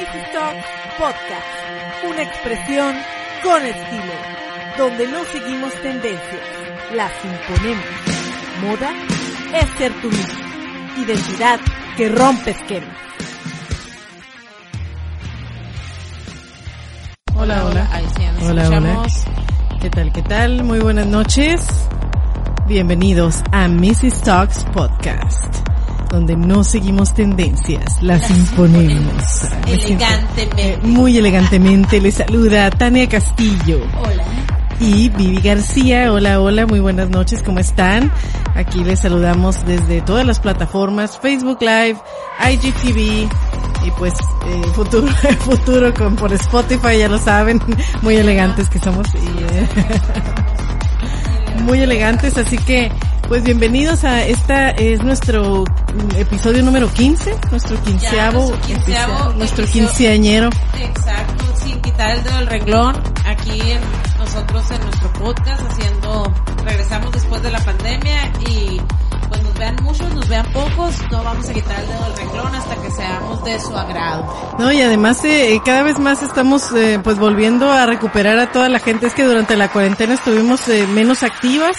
Mrs. Talk Podcast, una expresión con estilo, donde no seguimos tendencias, las imponemos. Moda es ser tú mismo. Identidad que rompe esquemas. Hola, hola. Ahí sí, ya nos Hola, escuchamos. ¿Qué tal, qué tal? Muy buenas noches. Bienvenidos a Mrs. Talks Podcast, donde no seguimos tendencias, las, imponemos. Elegantemente. eh, muy elegantemente les saluda Tania Castillo Hola. y Vivi García. Hola, hola, muy buenas noches, ¿cómo están? Aquí les saludamos desde todas las plataformas, Facebook Live, IGTV y pues eh, futuro, futuro con por Spotify, ya lo saben, muy elegantes que somos y eh, muy elegantes, así que pues bienvenidos a esta es nuestro mm, episodio número 15, nuestro quinceavo, nuestro quinceavo episodio, nuestro episodio. quinceañero. Exacto, sin quitar el dedo del renglón, aquí en, nosotros en nuestro podcast haciendo, regresamos después de la pandemia y vean muchos, nos vean pocos, no vamos a quitar el dedo del renglón hasta que seamos de su agrado. No, y además eh, cada vez más estamos eh, pues volviendo a recuperar a toda la gente. Es que durante la cuarentena estuvimos eh, menos activas,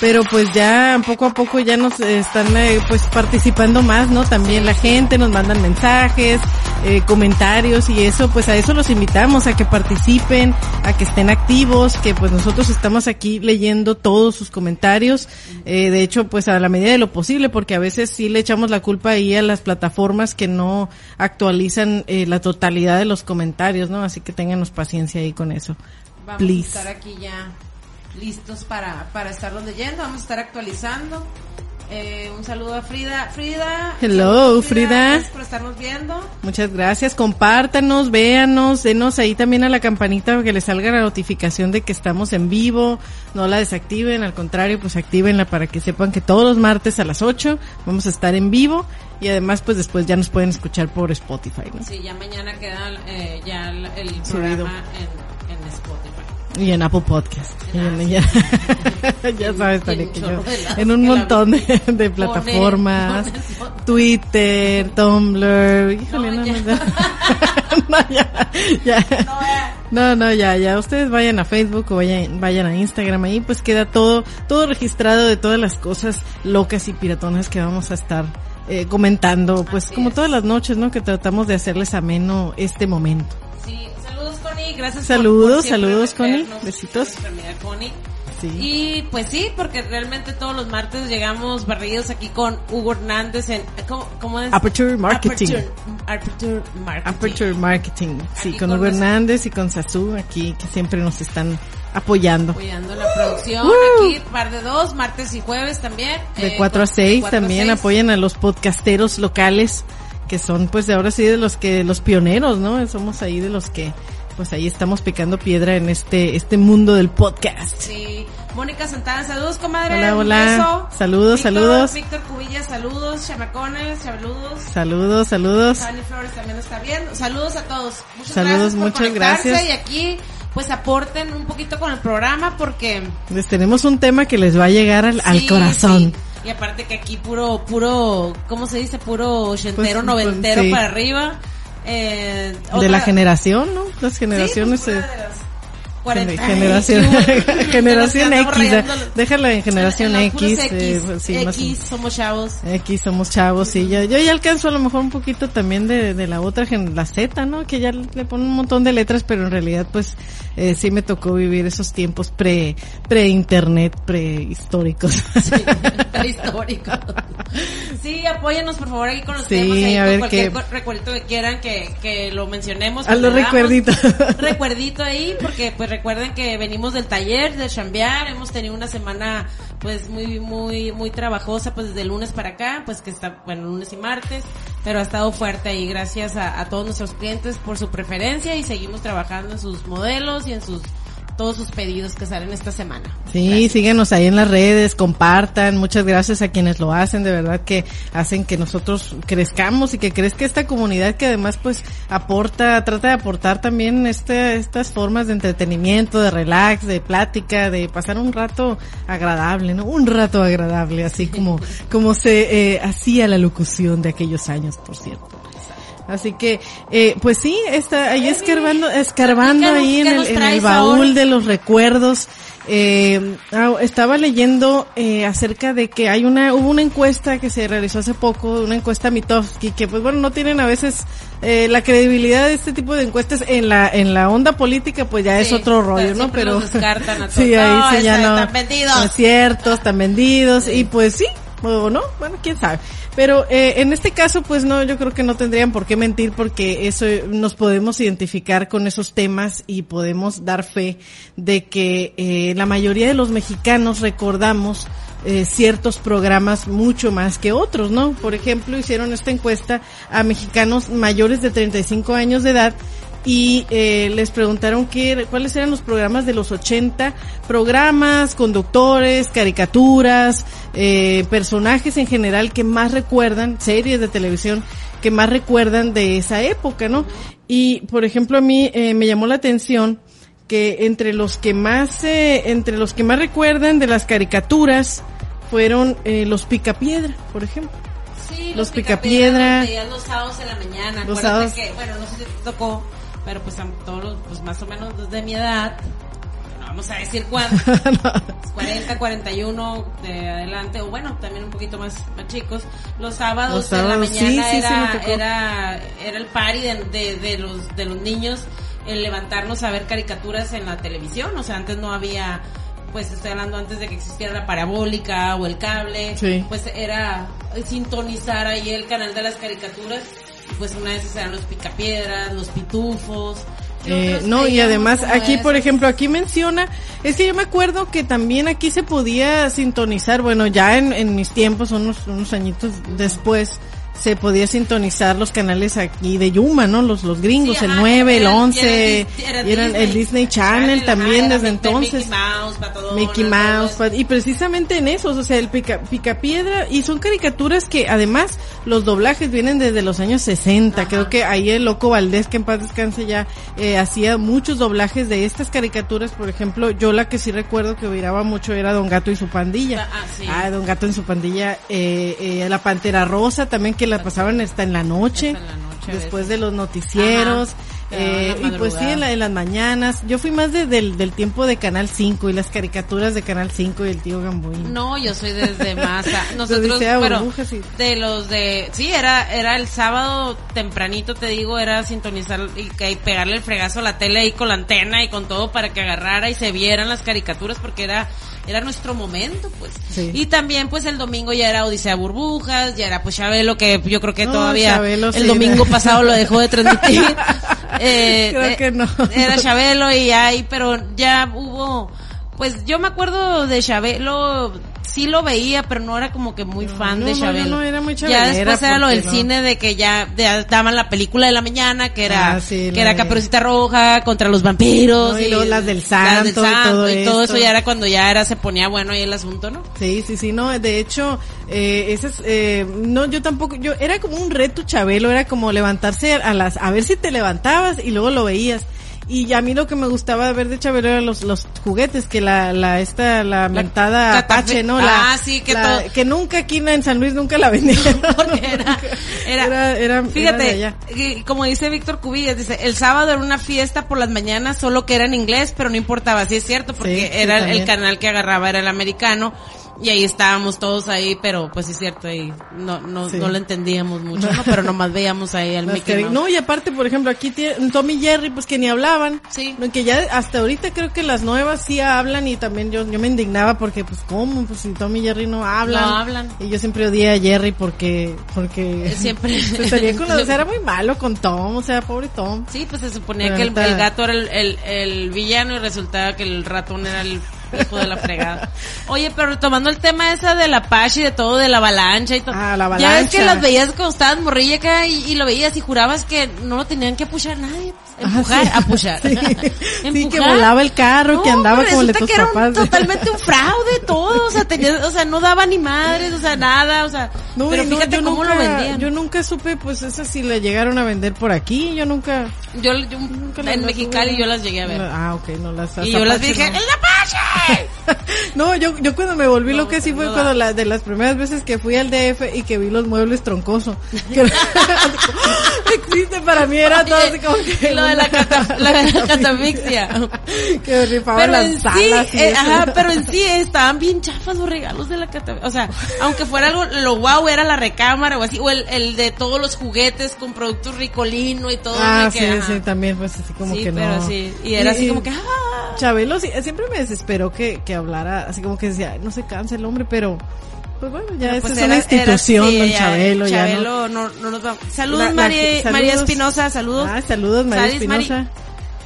pero pues ya poco a poco ya nos eh, están eh, pues participando más, ¿no? También la gente nos mandan mensajes, eh, comentarios y eso, pues a eso los invitamos a que participen, a que estén activos, que pues nosotros estamos aquí leyendo todos sus comentarios. Eh, de hecho, pues a la medida de lo posible, porque a veces sí le echamos la culpa ahí a las plataformas que no actualizan eh, la totalidad de los comentarios, ¿no? Así que ténganos paciencia ahí con eso. Vamos Please. a estar aquí ya listos para, para estarlos leyendo, vamos a estar actualizando. Eh, un saludo a Frida. Frida. Hello, Frida. Gracias por estarnos viendo. Muchas gracias, compártanos, véanos, denos ahí también a la campanita para que les salga la notificación de que estamos en vivo, no la desactiven, al contrario, pues actívenla para que sepan que todos los martes a las 8 vamos a estar en vivo y además pues después ya nos pueden escuchar por Spotify, ¿no? Sí, ya mañana queda eh, ya el, programa en, en Spotify. Y en Apple Podcast. Y en- ya, ya sabes, un que yo- en un montón de, plataformas. Twitter, Tumblr, híjole, No, no, ya. no, ya, ya. No, No, no, ya, ya. Ustedes vayan a Facebook o vayan, vayan a Instagram. Ahí pues queda todo, todo registrado de todas las cosas locas y piratonas que vamos a estar eh, comentando. Pues Así como es. todas las noches, ¿no? Que tratamos de hacerles ameno este momento. Connie, gracias. por- Saludos, por siempre saludos, Connie. Besitos. Connie. Sí. Y pues sí, porque realmente todos los martes llegamos barridos aquí con Hugo Hernández en ¿cómo, cómo es? Aperture Marketing. Aperture, Aperture Marketing. Aperture Marketing. Sí, con con Hugo Hernández y con Sasu aquí que siempre nos están apoyando. Apoyando la producción aquí, par de dos, martes y jueves también. De eh, 4 a con- 6 cuatro a también seis. apoyan a los podcasteros locales que son pues de ahora sí de los que los pioneros, ¿no? Somos ahí de los que pues ahí estamos picando piedra en este este mundo del podcast. Sí. Mónica Santana, saludos, comadre. Hola, un hola. beso. Saludos, Víctor- saludos. Víctor Cubilla, saludos. Chamacones, saludos. Saludos, saludos. Fanny Flores también está viendo. Saludos a todos. Muchas Saludos, gracias por muchas gracias. Y aquí, pues aporten un poquito con el programa porque Les tenemos un tema que les va a llegar al, corazón. sí. Y aparte que aquí puro, puro, ¿cómo se dice? Puro ochentero, Pues, noventero sí. para arriba. Eh, De la generación, ¿no? Las Sí, generaciones pues, 40 generación generación X, déjala en generación en X, X, eh, pues, sí, o- X, somos chavos. Aquí somos chavos, sí, yo, yo ya alcanzo a lo mejor un poquito también de, de la otra, gen- la Z, ¿no? Que ya le ponen un montón de letras, pero en realidad pues eh, sí me tocó vivir esos tiempos pre, pre-internet, prehistóricos. Sí, prehistórico. Sí, apóyanos por favor aquí con los Sí, temas, ahí a ver cualquier co- recuerdito que quieran que, que lo mencionemos. A que los recuerditos. Recuerdito ahí, porque pues recuerden que venimos del taller de chambear, hemos tenido una semana pues muy, muy, muy trabajosa pues desde lunes para acá, pues que está, bueno, lunes y martes, pero ha estado fuerte ahí gracias a todos nuestros clientes por su preferencia y seguimos trabajando en sus modelos y en sus todos sus pedidos que salen esta semana. Sí, síguenos ahí en las redes, compartan, muchas gracias a quienes lo hacen, de verdad que hacen que nosotros crezcamos y que crezca esta comunidad que además pues aporta, trata de aportar también este, estas formas de entretenimiento, de relax, de plática, de pasar un rato agradable, ¿no? Un rato agradable, así como, como se eh, hacía la locución de aquellos años, por cierto. Así que, eh, pues sí, está ahí escarbando, escarbando ahí en ¿qué el, en el baúl ahora? de los recuerdos. Eh, ah, estaba leyendo eh, acerca de que hay una, hubo una encuesta que se realizó hace poco, una encuesta Mitofsky, que pues bueno, no tienen a veces eh, la credibilidad de este tipo de encuestas en la, en la onda política, pues ya es otro rollo, ¿no? Pero a sí, ahí No, sí ya no. están vendidos. no es cierto, están vendidos y pues sí, o no, bueno, quién sabe. Pero eh, en este caso, pues no, yo creo que no tendrían por qué mentir porque eso eh, nos podemos identificar con esos temas y podemos dar fe de que eh, la mayoría de los mexicanos recordamos eh, ciertos programas mucho más que otros, ¿no? Por ejemplo, hicieron esta encuesta a mexicanos mayores de 35 años de edad y eh, les preguntaron qué, cuáles eran los programas de los 80, programas, conductores, caricaturas, eh, personajes en general que más recuerdan, series de televisión que más recuerdan de esa época, ¿no? Y, por ejemplo, a mí eh, me llamó la atención que entre los que más, eh, entre los que más recuerdan de las caricaturas fueron eh, los Picapiedra, por ejemplo. Sí, Los Picapiedra. los veías los sábados en la mañana. Los sábados. que, bueno, no sé si te tocó, pero pues a todos los, pues más o menos desde mi edad, no vamos a decir cuánto, 40, 41 de adelante, o bueno, también un poquito más, más chicos, los sábados, Los en la sábados, sí, mañana sí, sí, era, era, era el party de, de, de los, de los niños, el levantarnos a ver caricaturas en la televisión, o sea, antes no había pues estoy hablando antes de que existiera la parabólica o el cable, Sí. pues era sintonizar ahí el canal de las caricaturas, pues una de esas eran los picapiedras, los pitufos. ¿Qué Eh, no, y además aquí, por ejemplo, aquí menciona, es que yo me acuerdo que también aquí se podía sintonizar, bueno, ya en, en mis tiempos, unos, unos añitos después, se podía sintonizar los canales aquí de Yuma, ¿no? Los, los gringos, Sí, el ajá, 9, el era- 11, era y eran el Disney Channel también era desde Mickey entonces. Mouse, Patadona, Mickey Mouse, y precisamente en esos, o sea, el pica, picapiedra, y son caricaturas que además los doblajes vienen desde los años 60, Ajá. creo que ahí el Loco Valdés, que en paz descanse ya, eh, hacía muchos doblajes de estas caricaturas, por ejemplo, yo la que sí recuerdo que miraba mucho era Don Gato y su pandilla. Ah, sí. Ah, Don Gato en su pandilla, eh, eh, la Pantera Rosa también que la pasaban hasta en la noche, Hasta en la noche, después de los noticieros. Eh, y pues sí, en, la- en las mañanas. Yo fui más de- del, del tiempo de Canal 5 y las caricaturas de Canal 5 y el tío Gamboín. No, yo soy desde más. Nosotros, de los de, sí, era, era el sábado tempranito, te digo, era sintonizar y, y pegarle el fregazo a la tele ahí con la antena y con todo para que agarrara y se vieran las caricaturas porque era, era nuestro momento, pues. Sí. Y también, pues, el domingo ya era Odisea Burbujas, ya era, pues, Chabelo, que yo creo que No, todavía Chabelo, el sí, domingo pasado lo dejó de transmitir. Eh, Creo eh, que no. Era Chabelo y ahí, pero ya hubo, pues yo me acuerdo de Chabelo, sí lo veía, pero no era como que muy fan no, de Chabelo. no era muy Ya después era lo del cine de que ya daban la película de la mañana, que era, Ah, sí, que era Caperucita Roja contra los vampiros. No, y luego las del Santo y todo y eso ya era cuando ya era, se ponía bueno ahí el asunto, ¿no? Sí, sí, sí, no, de hecho, eh, ese es, eh, no, yo tampoco, yo, era como un reto Chabelo, era como levantarse a las, a ver si te levantabas y luego lo veías. Y a mí lo que me gustaba ver de Chabelo eran los, los juguetes, que la, la, esta, la mentada Apache, ¿no? Ah, La, sí, que la- todo- que nunca aquí en San Luis nunca la vendieron. porque era, era, Era- fíjate, y como dice Víctor Cubillas, dice, el sábado era una fiesta por las mañanas, solo que era en inglés, pero no importaba, sí es cierto, porque Sí, sí, era el canal que agarraba, era el americano, y ahí estábamos todos ahí, pero pues sí es cierto, y no, no, Sí. no lo entendíamos mucho, ¿no? Pero nomás veíamos ahí al Mickey Mouse. no, y aparte, por ejemplo, aquí tiene Tommy y Jerry, pues que ni hablaban. Sí. Que ya hasta ahorita creo que las nuevas sí hablan y también yo, yo me indignaba porque, pues, ¿cómo? Pues si Tommy y Jerry no hablan. No hablan. Y yo siempre odié a Jerry porque, porque... Siempre. se salía con los, o sea, era muy malo con Tom, o sea, pobre Tom. Sí, pues se suponía Pero que el gato era el, el, el villano y resultaba que el ratón era el hijo de la fregada. Oye, pero retomando el tema esa de la Apache y de todo, de la avalancha y todo. Ah, la Ya ves que avalancha. las veías cuando estabas morrilla acá y, y lo veías y jurabas que no lo tenían que apuchar nadie. Empujar, Ah, sí. apuchar. Sí. Sí, que volaba el carro, que No, andaba pero como tus que era un- totalmente un fraude todo, o sea, tenía, o sea, no daba ni madres, o sea, nada, o sea, No, pero no, fíjate yo cómo nunca, lo vendían. Yo nunca supe, pues, esas si le llegaron a vender por aquí, yo nunca... Yo, yo- nunca las- en Mexicali yo las llegué a ver. Ah, ok, no las Y yo las dije. ¡el Apache! no, yo, yo cuando me volví lo que sí fue cuando la, de las primeras veces que fui al DF y que vi los muebles troncosos. Que, existe para mí era todo así como que... Lo de la, cata, la catafixia. que rifaban las en salas sí, y eh, ajá, pero en sí estaban bien chafas los regalos de la catafixia. O sea, aunque fuera algo, lo guau era la recámara o así, o el, el de todos los juguetes con productos ricolino y todo. Ah, sí, ajá. sí, también pues así como Sí, que no. sí. Y era así como que, ah. Chabelo sí, siempre me desesperó que, que hablara, así como que decía, "Ay, no se cansa el hombre, pero pues bueno, ya esta Pues es era- una institución, era- sí, don ya, Chabelo, ya no. Chabelo, no, no nos vamos. Saludos, La- la- María, saludos. María Espinosa, saludos. Ah, saludos, María Salis, Mari- Espinosa.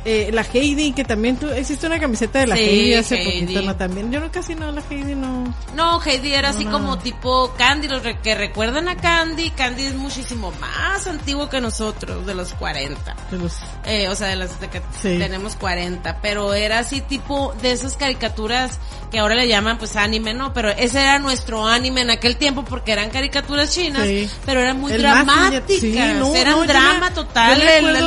Eh, la Heidi, que también tú, existe una camiseta de la Sí, Heidi hace Heidi. poquito, ¿no? También, yo no casi no, la Heidi no. No, Heidi era así No, como tipo Candy, los re- que recuerdan a Candy. Candy es muchísimo más antiguo que nosotros, de los 40. de los- Eh, o sea, de las de que Sí. tenemos 40, pero era así tipo de esas caricaturas que ahora le llaman pues anime, ¿no? Pero ese era nuestro anime en aquel tiempo porque eran caricaturas chinas, Sí. pero eran muy El dramáticas, no, eran drama total,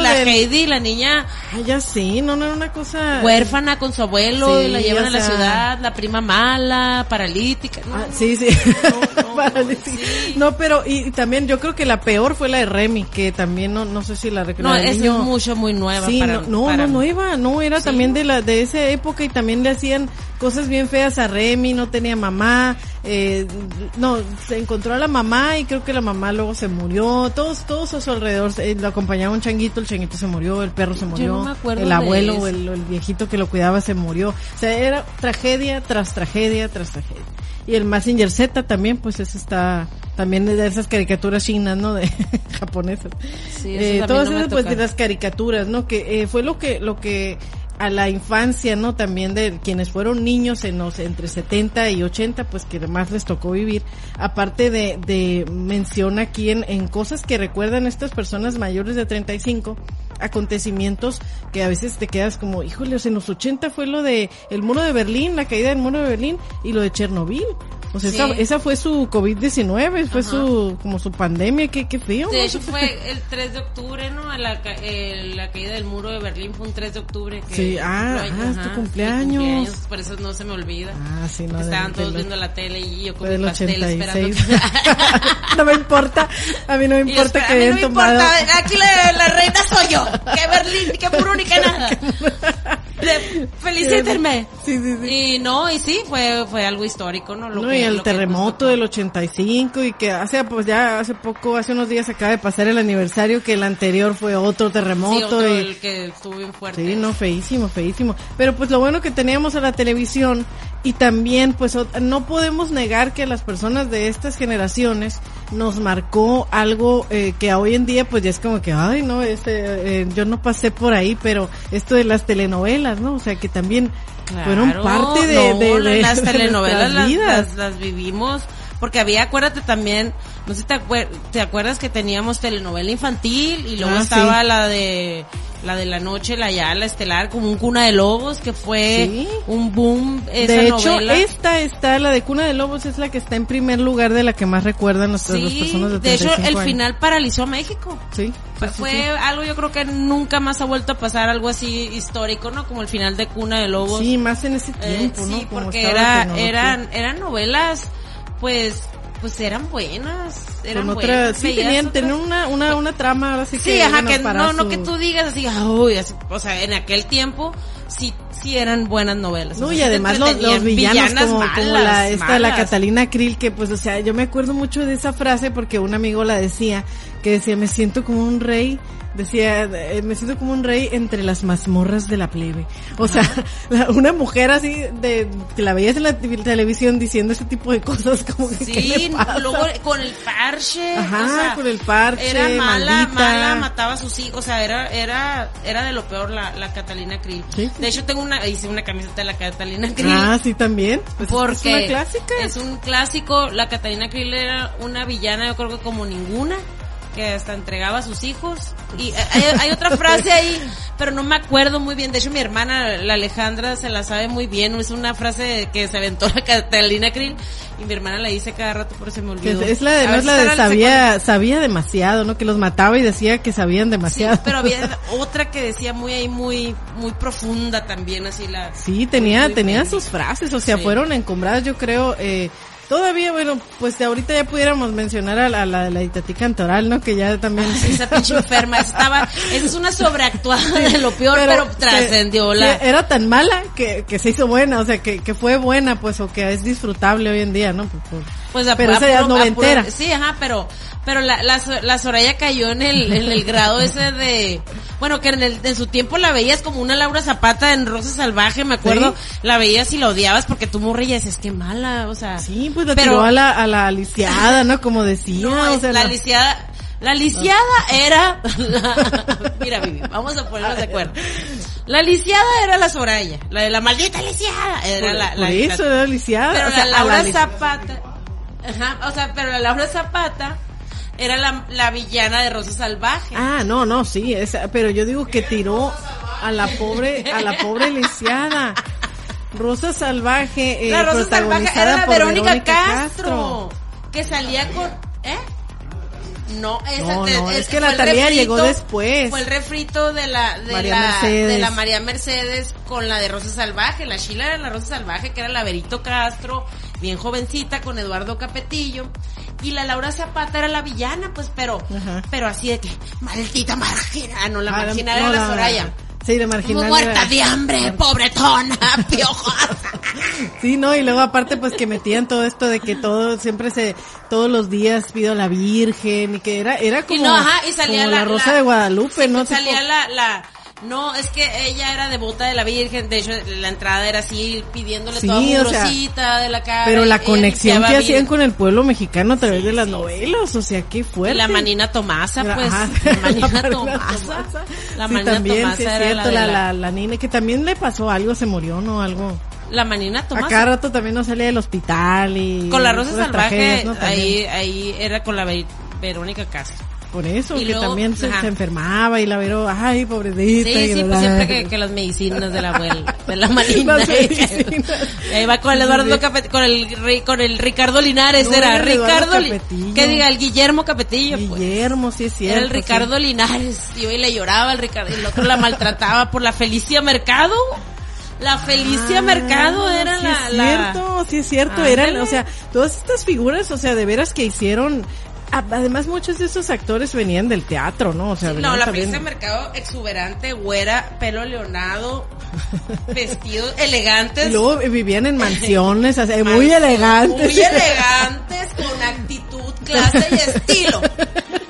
la del- Heidi, la niña Ay, ya sí, no, no era una cosa. huérfana con su abuelo, Sí, y la llevan a la sea- ciudad, la prima mala, paralítica, ¿no? Ah, sí, sí. No, no, Paralítica. sí. No, pero y, y también yo creo que la peor fue la de Remy, que también no, no sé si la No, recuerdo. esa es mucho, muy nueva Sí, para, no, no, para no, nueva, no, era Sí. también de la, de esa época y también le hacían cosas bien feas a Remy, no tenía mamá, eh, no, se encontró a la mamá y creo que la mamá luego se murió, todos, todos a su alrededor, eh, lo acompañaba un changuito, el changuito se murió, el perro se murió, no me acuerdo el abuelo o el, viejito que lo cuidaba se murió, o sea, era tragedia tras tragedia tras tragedia. Y el Massinger Z también, pues ese está, también de esas caricaturas chinas, ¿no? De japonesas. Sí, eso Eh, todas no esas, pues, de las caricaturas, ¿no? Que eh, fue lo que, lo que a la infancia, ¿no? También de quienes fueron niños en los entre 70 y 80, pues que más les tocó vivir. Aparte de, de mención aquí en, en cosas que recuerdan estas personas mayores de 35, acontecimientos que a veces te quedas como, híjole, o sea, en los 80 fue lo de el muro de Berlín, la caída del muro de Berlín y lo de Chernobyl. O sea, Sí. esa, esa fue su COVID-19, fue Ajá. su, como su pandemia, qué, qué feo. De hecho fue el 3 de octubre, ¿no? La, la caída del muro de Berlín fue un 3 de octubre. Que Sí, ah, ah, es tu cumpleaños. cumpleaños, Por eso no se me olvida. Ah, sí, no. Que estaban todos del- viendo la tele y yo con mi pastel 86. esperando. no me importa, a mí no me importa que hayan no me tomado. importa, aquí la, la reina soy yo. Que Berlín, que ni que nada. Felicítenme. Sí, sí, sí. Y no, y sí, fue, fue algo histórico, ¿no? Lo No, que- y el lo terremoto del 85 y que hace pues ya hace poco, hace unos días acaba de pasar el aniversario que el anterior fue otro terremoto otro, y el que estuvo bien fuerte. Sí, no, feísimo, feísimo. Pero pues lo bueno que teníamos a la televisión y también pues no podemos negar que a las personas de estas generaciones nos marcó algo eh, que hoy en día pues ya es como que, ay no, este, eh, yo no pasé por ahí, pero esto de las telenovelas, ¿no? O sea que también fueron Claro, parte de, no, de- las telenovelas las, vidas. las, las vivimos porque había acuérdate también no sé si te, acuer- te acuerdas que teníamos telenovela infantil y luego Ah, estaba sí. la de la de la noche la ya la estelar como un cuna de lobos que fue Sí. un boom esa de hecho, novela esta está, la de Cuna de Lobos, es la que está en primer lugar de la que más recuerdan las sí personas de de hecho 35 el años. final paralizó a México Sí, sí, fue sí. algo yo creo que nunca más ha vuelto a pasar algo así histórico, ¿no? Como el final de Cuna de Lobos. Sí, más en ese Eh, tiempo, ¿no? sí, Como porque era, eran, eran novelas, pues, pues eran buenas, eran otra, buenas. sí tenían, tenían una, una, una trama ahora sí que, Sí, ajá, bueno, que no, no su- que tú digas así, uy, así, o sea, en aquel tiempo sí, sí eran buenas novelas. No, o sea, y además los, los villanos como, como malas, la, esta, la malas. Catalina Krill, que pues, o sea, yo me acuerdo mucho de esa frase porque un amigo la decía, que decía, me siento como un rey, decía, eh, me siento como un rey entre las mazmorras de la plebe. O sea, la- una mujer así, de, que la veías en la te- televisión diciendo ese tipo de cosas como que, ¿qué le Sí, luego con el parche. Ajá, o sea, con el parche, Era mala, maldita. mala, mataba a sus hijos. O sea, era, era, era de lo peor la, la Catalina Krill. Sí. De hecho, tengo una, hice una camiseta de la Catalina Krill. Ah, sí, también. Pues, porque es una clásica. es un clásico. La Catalina Krill era una villana, yo creo que como ninguna, que hasta entregaba a sus hijos. Y eh, hay, hay otra frase ahí, pero no me acuerdo muy bien. De hecho, mi hermana, la Alejandra, se la sabe muy bien. Es una frase que se aventó la Catalina Krill y mi hermana la dice cada rato, pero se me olvidó. Es, la de, no es la de sabía, sabía demasiado, ¿no? Que los mataba y decía que sabían demasiado. Sí, pero había otra que decía muy ahí, muy, muy profunda también, así la. Sí, tenía, tenía sus frases, o sea, fueron encombradas, yo creo, eh, Todavía, bueno, pues de ahorita ya pudiéramos mencionar a la, la, la Itatí Cantoral, ¿no? Que ya también... esa pinche enferma estaba... Esa es una sobreactuada de lo peor, pero, trascendió la... Era tan mala que, que se hizo buena, o sea, que, que fue buena, pues, o que es disfrutable hoy en día, ¿no? Pues, pues pero esa noventera. sí, ajá, pero pero la, la, la, Soraya cayó en el, en el grado ese de, bueno, que en, el, en su tiempo la veías como una Laura Zapata en Rosa Salvaje, me acuerdo, la veías y la odiabas porque tú morrías, es que mala, o sea. Sí, pues la pero, tiró a la, a la lisiada, ¿no? Como decía, o sea. La, lisiada, la lisiada era, mira, Vivi, vamos a ponernos de acuerdo. La lisiada era la Soraya, la de la maldita lisiada, era la, la, eso era lisiada. Pero la Laura Zapata, ajá, o sea, pero la Laura Zapata, era la, la villana de Rosa Salvaje. Ah, no, no, sí, esa, pero yo digo que tiró a la pobre, a la pobre lisiada. Rosa Salvaje, eh, la Rosa Salvaje era la Verónica, Castro, que salía con, ¿eh? No, esa no, no, es que Natalia llegó después. Fue el refrito de la de la de la María Mercedes con la de Rosa Salvaje, la Sheila era la Rosa Salvaje que era la Verito Castro, bien jovencita con Eduardo Capetillo y la Laura Zapata era la villana, pues, pero, pero así de que, maldita margina, ah, no, la ah, margina era la Soraya. Sí, de marginal. Muerta de hambre, pobretona, piojosa. sí, no, y luego aparte pues que metían todo esto de que todo, siempre se, todos los días pido a la Virgen y que era, era como, y no, ajá, y salía la, Rosa de Guadalupe, ¿no? Salía la, la, no, es que ella era devota de la Virgen, de hecho la entrada era así pidiéndole toda mugrosita de la cara. Pero la conexión que hacían con el pueblo mexicano a través de las novelas, o sea, qué fuerte. La manina Tomasa, pues, la manina Tomasa. La manina también, Tomasa sí, es cierto, la, la, la, nina, que también le pasó algo, se murió, ¿no? Algo. La manina Tomasa. A cada rato también no salía del hospital y... Con la Rosa Salvaje, ahí, ahí era con la Verónica Castro. Por eso, que también se, enfermaba y la vero, ay, pobrecita. Sí, sí, pues siempre que, que, las medicinas de la abuela, de la ahí va con el Eduardo con el, con el Ricardo Linares, era Ricardo, que diga, el Guillermo Capetillo. Pues. Guillermo, sí es cierto. Era el Ricardo Linares, y hoy le lloraba el Ricardo, y el otro la maltrataba por la Felicia Mercado. La Felicia ah, Mercado era sí la, es cierto, sí es cierto, eran, o sea, todas estas figuras, o sea, de veras que hicieron Además, muchos de esos actores venían del teatro, ¿no? O sea, no, la también... de mercado exuberante, güera, pelo leonado, vestidos elegantes. Y luego vivían en mansiones, así, muy elegantes. Muy elegantes, con actitud, clase y estilo.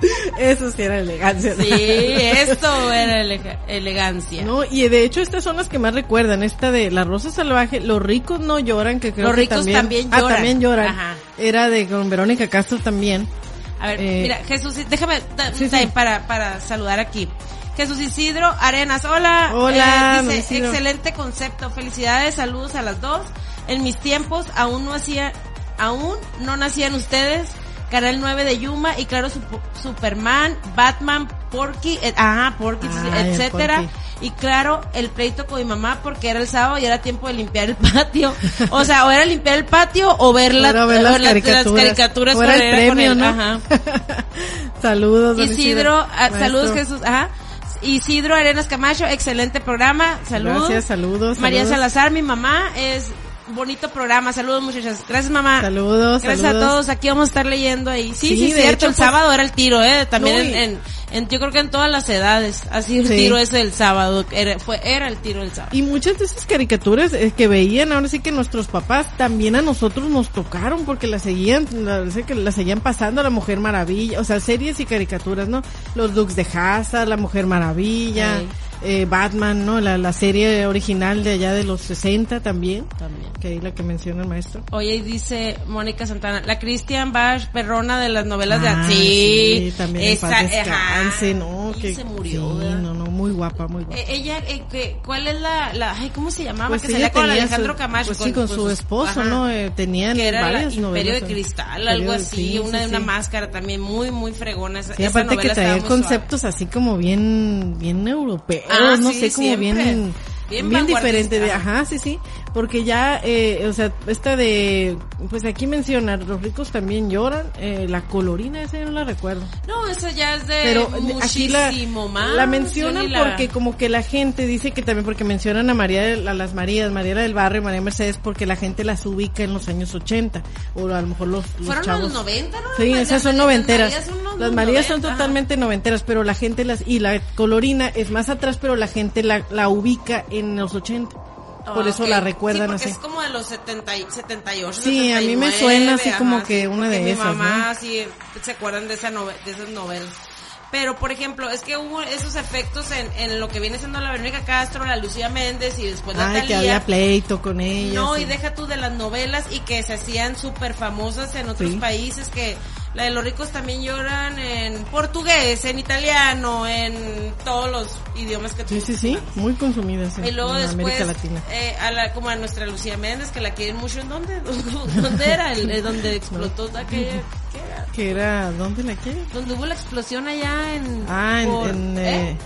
Eso sí era elegancia. Sí, esto era elegancia. No, y de hecho estas son las que más recuerdan, esta de La Rosa Salvaje, Los ricos no lloran, que creo Los ricos que también, ah, lloran. también lloran. Era de con Verónica Castro también. A ver, eh, mira, Jesús, déjame para para saludar aquí. Jesús Isidro Arenas, hola. Hola. Eh, dice, excelente concepto, felicidades, saludos a las dos. En mis tiempos aún no hacía, aún no nacían ustedes Canal 9 de Yuma y claro Superman, Batman, Porky, eh, ajá, Porky, etcétera. Y claro, el pleito con mi mamá porque era el sábado y era tiempo de limpiar el patio. O sea, o era limpiar el patio o ver, la, ver las, caricaturas. caricaturas. O era el premio, ¿no? Ajá. saludos. Isidro, ah, saludos Jesús, ajá. Isidro Arenas Camacho, excelente programa, saludos. Gracias, saludos. María Salazar, mi mamá, es bonito programa. Saludos, muchachas. Gracias, mamá. Saludos. Gracias a todos. Aquí vamos a estar leyendo ahí. Sí, sí, sí cierto. el pues, sábado era el tiro, ¿eh? También en, en, yo creo que en todas las edades. Así el tiro es el sábado. Era, fue, era el tiro el sábado. Y muchas de esas caricaturas eh, que veían, ahora sí que nuestros papás también a nosotros nos tocaron porque las seguían, que las seguían pasando La Mujer Maravilla. O sea, series y caricaturas, ¿no? Los Dukes de Haza, La Mujer Maravilla. eh, Batman, ¿no? La, la serie original de allá de los 60 también, También. que ahí la que menciona el maestro. Oye, dice Mónica Santana, la Christian Bash perrona de las novelas Ah, de sí, también en paz esa- ajá. ¿no? Y Que, se murió, sí, no, no, muy guapa, muy guapa. Eh, ella, eh, que- ¿cuál es la, la, ay, cómo se llamaba? Pues que salía con Alejandro su- Camacho. pues sí, con su sus- esposo, ajá. ¿no? Eh, tenían que era varias Imperio novelas. de Cristal, Imperio algo así, sí, una sí, una máscara también muy, muy fregona. Esa, Sí, esa aparte que traía conceptos así como bien, bien europeos, Ah, no sé, como siempre. bien, Bien bien, diferente de, ajá, sí, sí, porque ya, eh, o sea, esta de, pues aquí menciona, los ricos también lloran, eh, la colorina, esa yo no la recuerdo. No, esa ya es de Pero aquí la, muchísimo más. la mencionan la- porque como que la gente dice que también porque mencionan a María, a las Marías, María del Barrio, María Mercedes, porque la gente las ubica en los años 80, o a lo mejor los, los Fueron chavos. los 90, ¿no? Sí, esas son las noventeras. Marías son los Las Marías son 90, ajá. totalmente noventeras, pero la gente las, y la colorina es más atrás, pero la gente la, la ubica en los 80. Por eso ok. la recuerdan sí, porque así. es como de los 70, y- 78, Sí, a mí me 79, suena así ajá, como que sí, una de mi esas, mamá sí se acuerdan de, esa nove- de esas novelas. Pero, por ejemplo, es que hubo esos efectos en, en lo que viene siendo la Verónica Castro, la Lucía Méndez y después la Ay, que Thalía. había pleito con ella. No, sí. y deja tú de las novelas y que se hacían súper famosas en otros Sí. países que la de los ricos también lloran en portugués, en italiano, en todos los idiomas que tú Sí, sí, sí, muy consumidas en, y luego en después, América Latina. eh, a la, como a nuestra Lucía Méndez, que la quieren mucho, ¿en dónde? ¿Dónde era? El, el donde explotó aquella, ¿qué era? Que era, ¿dónde la quiere? Donde hubo la explosión allá en... Ah, en, por- en, ¿eh? eh,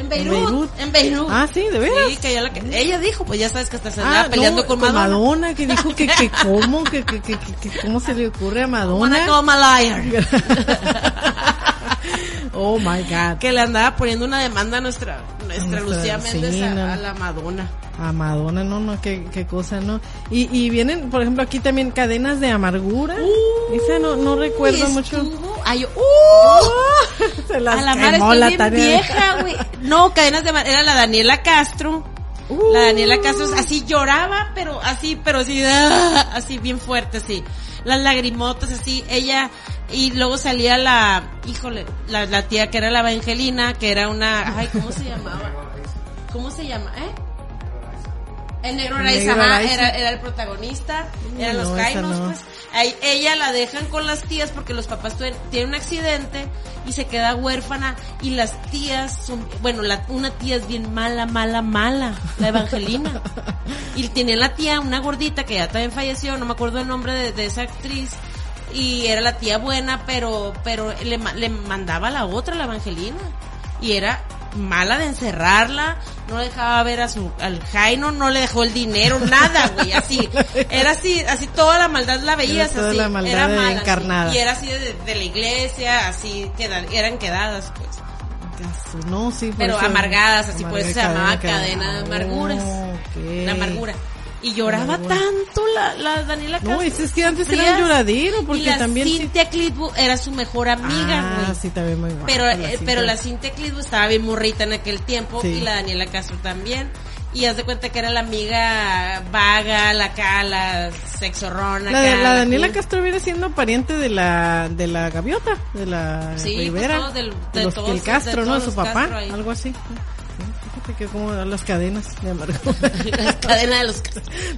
En Beirut, en Beirut. Ah, sí, de veras. Sí, que ella, la que, ella dijo, pues ya sabes que hasta se Ah, andaba peleando no, con Madonna. que dijo que, que cómo, que, que, que, que- cómo se le ocurre a Wanna Madonna. call my liar. oh my god. que le andaba poniendo una demanda a nuestra, nuestra Nuestra- Lucía Méndez sí, a, no. a la Madonna. A Madonna, no, no, qué, qué cosa, ¿no? Y, y vienen, por ejemplo, aquí también cadenas de amargura. Esa no, no recuerdo Y mucho. estuvo- Ay, ¡uh! Se las a la madre quemó la vieja, güey. No, cadenas de mar- era la Daniela Castro. Uh. La Daniela Castro así lloraba, pero así, pero así, ah, así bien fuerte, así. Las lagrimotas, así, ella, y luego salía la, híjole, la, la tía que era la Evangelina, que era una, ay, ¿cómo se llamaba? ¿Cómo se llama, eh? El negro negro ajá, era, era el protagonista, eran No, los no. pues. Ahí, ella la dejan con las tías porque los papás tuvieron- tienen un accidente y se queda huérfana y las tías son, bueno, la, una tía es bien mala, mala, mala, la Evangelina. y tenía la tía, una gordita que ya también falleció, no me acuerdo el nombre de, de esa actriz. Y era la tía buena, pero, pero le, le mandaba a la otra, la Evangelina. Y era mala de encerrarla, no dejaba ver a su, al Jaino, no le dejó el dinero, nada, güey, así. Era así, así toda la maldad la veías Era toda así. la maldad era mala, encarnada. Y era así de, de la iglesia, así, queda- eran quedadas, pues. No, sí, Pero eso- amargadas, así, por eso se llamaba cadena de amarguras. Oh, ok. La amargura. Y lloraba tanto la, la Daniela Castro. No, es, que antes era lloradero, porque y la también sí- Cintia Clitwood era su mejor amiga, Ah, sí, también muy guapa. Pero, la eh, pero la Cintia Clitwood estaba bien morrita en aquel tiempo Sí. y la Daniela Castro también. Y haz de cuenta que era la amiga vaga, la acá, la sexorrona. La, de- la Daniela. Castro viene siendo pariente de la de la gaviota, de la Sí, pues, Rivera, todos del- de de los todos- que el Castro, de ¿no? De todos su papá, Castro algo así. Fíjate que como las cadenas de amargura. La cadena de los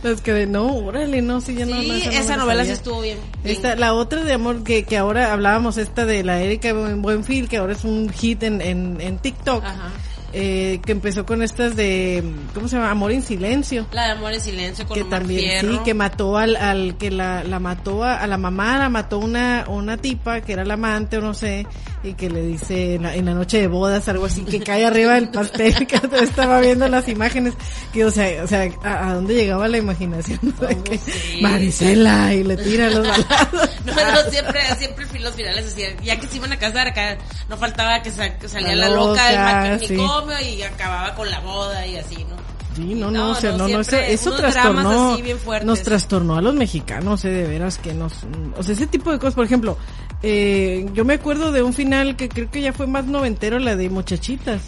las cadenas, no, órale, no, sí, ya no, no, Sí, no esa la novela sí estuvo bien. bien. Esta, la otra de amor que, que ahora hablábamos, esta de la Erika Buen- Buenfil, que ahora es un hit en, en, en TikTok, Ajá. eh, que empezó con estas de, ¿cómo se llama? Amor en silencio. La de Amor en Silencio con que Omar también Fierro. sí que mató al, al que la, la mató a, a la mamá la mató una una tipa que era la amante o no sé y que le dice en la, en la noche de bodas algo así que cae arriba del pastel que estaba viendo las imágenes que o sea o sea a, a dónde llegaba la imaginación de que sí? Marisela y le tira los balazos No, no, siempre, siempre los finales así, ya que se iban a casar acá, no faltaba que, sa- que salía La la, loca del manicomio y acababa con la boda y así, ¿no? Sí, no, No, no, o sea, no, no, eso, eso trastornó, nos trastornó a los mexicanos, eh, de veras que nos, o sea, ese tipo de cosas, por ejemplo, eh, yo me acuerdo de un final que creo que ya fue más noventero, la de muchachitas,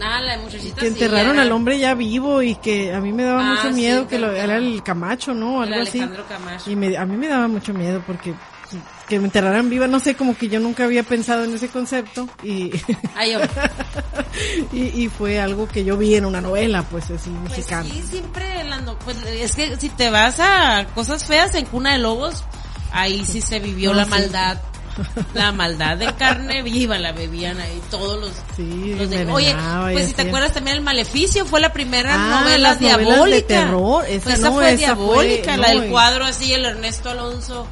Ah, la de muchachita que enterraron al hombre ya vivo y que a mí me daba Ah, mucho sí, miedo que lo, era el Camacho, ¿no? Algo así. Alejandro Camacho. Y me, a mí me daba mucho miedo porque que me enterraran viva, no sé, como que yo nunca había pensado en ese concepto y Ay, Y, y fue algo que yo vi en una novela, pues así, Pues mexicana. sí, siempre, pues es que si te vas a cosas feas en Cuna de Lobos, ahí sí se vivió No, la sí. maldad. La maldad de carne viva la bebían ahí todos los... Sí, los de- oye, pues si te acuerdas también El Maleficio fue la primera Ah, novela novelas de diabólica. terror, esa Pues no, fue esa diabólica, fue- la del y- cuadro así, el Ernesto Alonso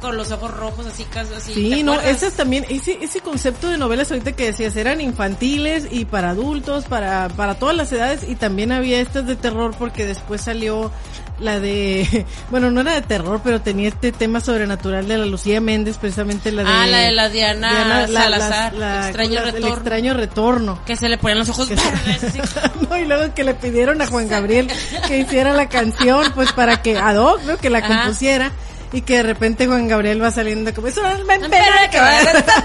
con los ojos rojos así, casi así. Sí, ¿te no, esas también, ese, ese concepto de novelas ahorita que decías eran infantiles y para adultos, para, para todas las edades y también había estas de terror porque después salió la de, bueno, no era de terror, pero tenía este tema sobrenatural de la Lucía Méndez, precisamente la de... Ah, la de la Diana Salazar, Extraño la- El Retorno. extraño retorno. Que se le ponían los ojos se- verdes. no, y luego que le pidieron a Juan Gabriel que hiciera la canción, pues para que ad hoc, ¿no? Que la Ajá. compusiera y que de repente Juan Gabriel va saliendo como eso no me pena que va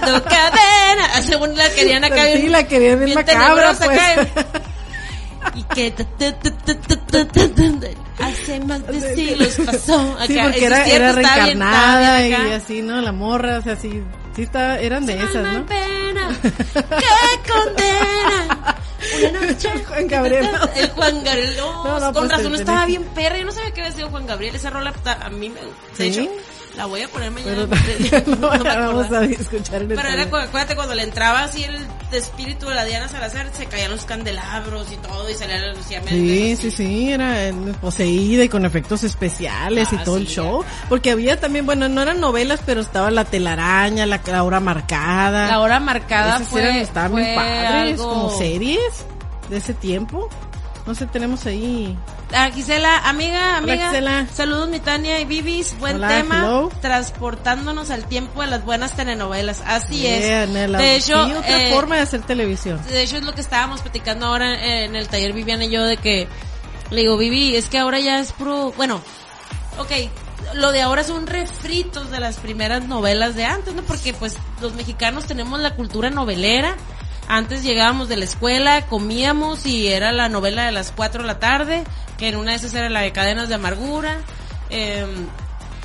tu cadena. Ah, según la querían acá sí, la querían bien macabra pues. ¿eh? y que hace más de siglos pasó acá. sí porque era, era reencarnada y así no la morra o sea sí sí eran de esas no pena. Qué condena una noche. Juan Gabriel, no. El Juan Gabriel. no, No, no, con pues, razón tenés- estaba bien perra. Yo no sabía que había sido Juan Gabriel. Esa rola a mí me. De hecho, la voy a poner mañana. Pero No no, ya vamos a escuchar en el Pero era, acuérdate, cuando le entraba así el espíritu de la Diana Salazar, se caían los candelabros y todo, y salía la Lucía Sí, Méndez. sí, sí, era eh, poseída y con efectos especiales y Ah, todo el show. Porque había también, bueno, no eran novelas, pero estaba La telaraña, La, la hora marcada. La hora marcada Esas fue, eran, estaban fue padres, algo- como series de ese tiempo. No sé, tenemos ahí. Ah, Gisela, amiga, Hola, amiga. Gisela. Saludos, mi Tania y Vivis. Buen Hola, tema. hello. Transportándonos al tiempo de las buenas telenovelas. Así Yeah, es. Nela. De hecho, otra eh, forma de hacer televisión. de hecho es lo que estábamos platicando ahora en el taller Viviana y yo de que le digo, Vivi, es que ahora ya es puro, bueno, ok, lo de ahora son refritos de las primeras novelas de antes, ¿no? Porque pues los mexicanos tenemos la cultura novelera. Antes llegábamos de la escuela, comíamos y era la novela de las 4 de la tarde, que en una de esas era la de Cadenas de Amargura. em,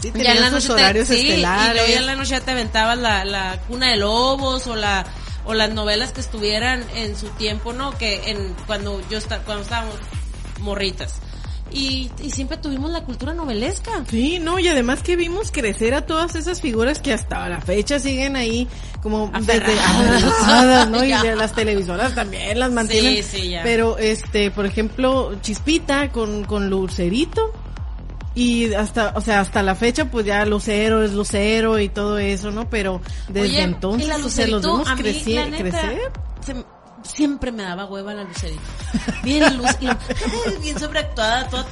Sí, ya en la noche te- horarios sí, Y luego ya en la noche ya te aventabas la, la cuna de lobos o la o las novelas que estuvieran en su tiempo, ¿no? Que en cuando yo esta- cuando estábamos morritas. Y, y siempre tuvimos la cultura novelesca. Sí, no, y además que vimos crecer a todas esas figuras que hasta la fecha siguen ahí como Aferradas. ¿no? Y Ya. las televisoras también las mantienen. Sí, sí, ya. Pero, este, por ejemplo, Chispita con, con Lucerito. Y hasta, o sea, hasta la fecha, pues ya Lucero es Lucero y todo eso, ¿no? Pero desde Oye, entonces, y la o sea, los vemos crecer. se- siempre me daba hueva la Lucerito. Bien luz, y lo- bien sobreactuada, toda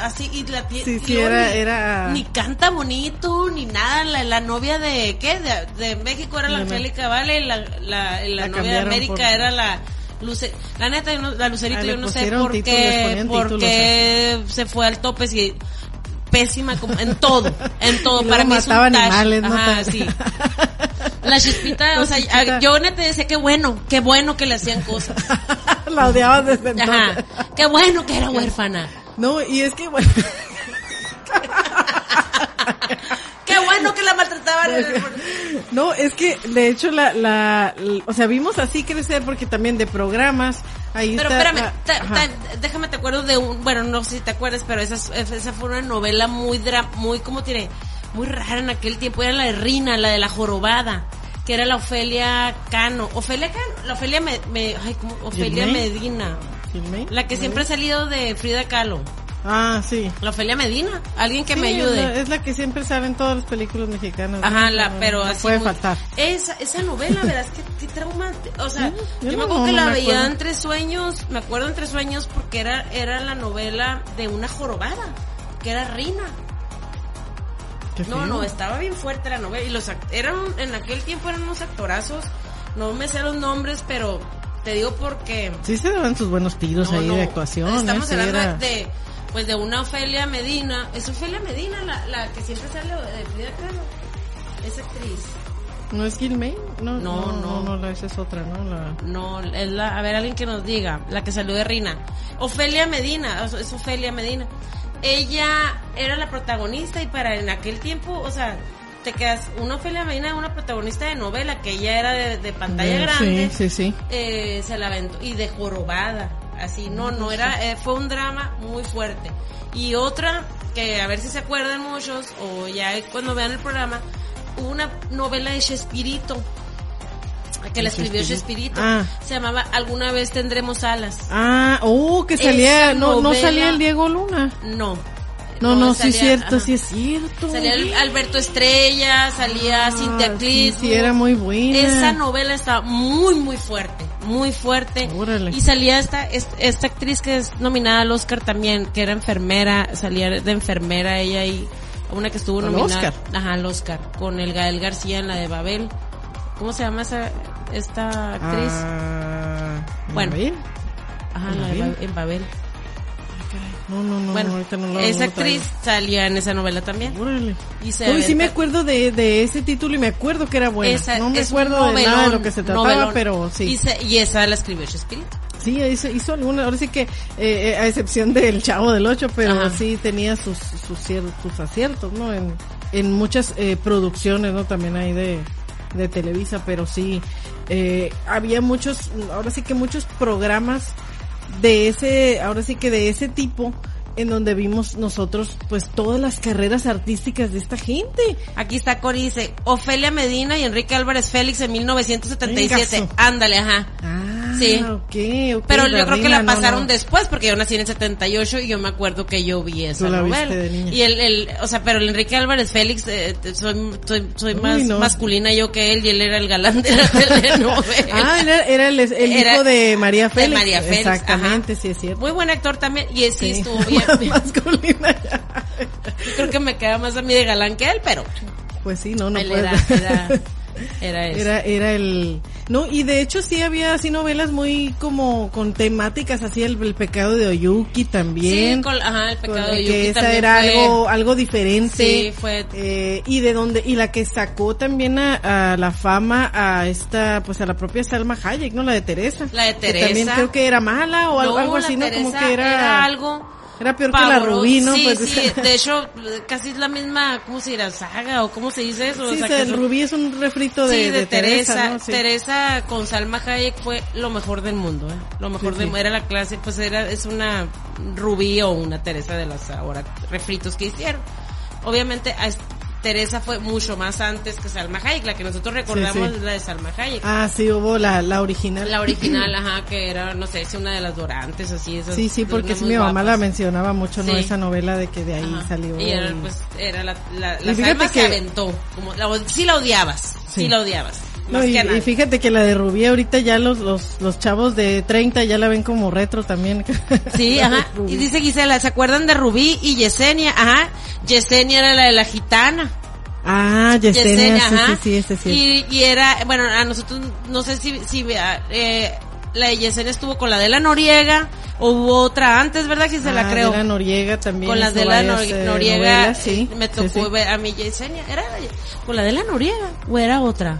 así, y la tie- Sí, era- ni, era- ni canta bonito, ni nada, la, la novia de, ¿qué? De, de México era la De Angélica Vale, la, la, novia de América por- era la, Luce, la neta, no- la Lucerito, Ah, yo no sé por qué, por qué se fue al tope, si pésima como en todo, en todo, Y para mí es un animales, ¿no? Ajá, sí. La chispita, o sea, chispita. yo neta decía que bueno, qué bueno que le hacían cosas. la odiabas desde entonces. Ajá, qué bueno que era huérfana. No, y es que, bueno, Bueno que la maltrataban. No, es que de hecho la, la, o sea, vimos así crecer porque también de programas, ahí Pero está. espérame, la- ta- ta- déjame te acuerdo de un, bueno, no sé si te acuerdas, pero esa, esa fue una novela muy, dra, muy, ¿cómo diré? Muy rara en aquel tiempo, era la de Rina, la de la jorobada, que era la Ofelia Cano. Ofelia Cano, la Ofelia me, me- ay, ¿cómo? Ofelia. Medina. La que siempre ha salido de Frida Kahlo. Ah, sí. La Ofelia Medina, alguien que Sí, me es ayude. la- Es la que siempre sale en todas las películas mexicanas. Ajá, la, No, pero no así. puede muy- faltar. Esa, esa novela, verás que qué trauma. O sea, Sí, yo, yo me no- acuerdo que la veía entre sueños, me acuerdo entre sueños porque era, era la novela de una jorobada, que era Rina. No, no, estaba bien fuerte la novela. Y los eran, en aquel tiempo eran unos actorazos, no me sé los nombres, pero te digo porque. Sí se daban sus buenos tiros No, ahí no, de actuación. Estamos hablando era- de, pues de una Ofelia Medina. Es Ofelia Medina la, la que siempre sale de Frida Kahlo. Esa actriz. ¿No es Gilmay? No, No, no, no. no, la- esa es otra, ¿no? La... No, es la, a ver, alguien que nos diga, la que salió de Rina. Ofelia Medina, es Ofelia Medina. Ella era la protagonista y para en aquel tiempo, o sea, te quedas, una Ofelia Medina, una protagonista de novela, que ella era de, de pantalla Sí, grande, sí, sí. eh, se la aventó, y de jorobada, así, no, no era, eh, fue un drama muy fuerte. Y otra, que a ver si se acuerdan muchos, o ya cuando vean el programa, hubo una novela de Chespirito, que la escribió Chespirito. Ah. se llamaba Alguna vez tendremos alas. Ah, oh, que salía, Esa no, no salía el Diego Luna. No. No, no, sí es cierto, ajá. sí es cierto. Salía Alberto Estrella, salía Ah, Cintia sí, Clitwood. sí, era muy buena. Esa novela estaba muy, muy fuerte, muy fuerte. Órale. Y salía esta, esta, actriz que es nominada al Oscar también, que era enfermera, salía de enfermera ella y una que estuvo ¿Al nominada. Oscar? Ajá, al Oscar, con el Gael García en la de Babel. ¿Cómo se llama esa, esta actriz? Ah, Bueno. Ajá, ¿en Babel? Ba- en Babel. No, no, no, bueno, ahorita no lo esa no lo actriz salía en esa novela también. Órale. Y se Uy, sí me acuerdo de, de ese título y me acuerdo que era buena. Esa- no me acuerdo de nada de lo que se trataba, novelón. pero sí. Y, se- y esa la escribió Chespirito. Sí, hizo, hizo alguna, ahora sí que, eh, eh, a excepción del Chavo del Ocho, pero Ajá. sí tenía sus, sus, sus aciertos, ¿no? En, en muchas eh, producciones, ¿no? También hay de, de Televisa, pero sí, eh, había muchos, ahora sí que muchos programas de ese, ahora sí que de ese tipo, en donde vimos nosotros, pues, todas las carreras artísticas de esta gente. Aquí está Cori, dice, Ofelia Medina y Enrique Álvarez Félix en 1977. Vengazo. Ándale, ajá. Ah, Sí. ok, ok, Pero yo creo que la no, pasaron no. después porque yo nací en el 78 y yo me acuerdo que yo vi esa viste novela. de niña. Y el, el, o sea, pero el Enrique Álvarez Félix, eh, soy, soy, soy Uy, más no. masculina yo que él y él era el galán de la telenovela. Ah, era, era el, el Era hijo de María de Félix. María Félix, Exactamente, ajá. sí es cierto. Muy buen actor también y sí, Sí. estuvo bien. Masculina. Yo creo que me queda más a mí de galán que él, pero Pues sí, no, no era, era, era eso. Era, era el, no, y de hecho sí había así novelas muy como con temáticas así, el, el pecado de Oyuki también. Sí, con, ajá, el pecado de que Yuki esa también era fue- algo, algo diferente. Sí, fue- Eh, y de donde, y la que sacó también a, a la fama a esta, pues a la propia Salma Hayek, ¿no? La de Teresa. La de Que también Teresa. creo que era mala o algo, No, algo así, ¿no? Como Teresa que era, algo era peor que la. Rubí, ¿no? Sí, Pues, sí, de hecho, casi es la misma, ¿cómo se dirá? Saga, o ¿cómo se dice eso? Sí, O sea, o sea, que el Rubí es un refrito de, sí, de, de Teresa. ¿no? Sí. Teresa con Salma Hayek fue lo mejor del mundo, ¿eh? Lo mejor del mundo. Era la clase, pues era, es una Rubí o una Teresa de las ahora refritos que hicieron. Obviamente, a- Teresa fue mucho más antes que Salma Hayek. La que nosotros recordamos sí. es la de Salma Hayek. Ah, sí, hubo la, la original. La original, ajá, que era, no sé, es una de las dorantes, así. Esas, Sí, sí, porque muy mi mamá la mencionaba mucho, ¿no? Esa novela de que de ahí Ajá. salió. Y era, pues, era la, la, la Salma se que- aventó. Como, la, sí la odiabas. Sí. la odiabas. No, y, que fíjate que la de Rubí ahorita ya los, los, los chavos de 30 ya la ven como retro también. Sí, La ajá. Y dice Gisela, ¿se acuerdan de Rubí y Yesenia? Ajá. Yesenia era la de la gitana. Ah, Yesenia, Yesenia, sí, ajá. sí, sí, ese sí. Y, y era, bueno, a nosotros, no sé si, si, eh, la de Yesenia estuvo con la de la Noriega, o hubo otra antes, ¿verdad? Gisela, Ah, creo. de la Noriega también. con la de la Nor- eh, Noriega, novelas, sí. me sí, tocó sí. a mi Yesenia, era con la de la Noriega, o era otra.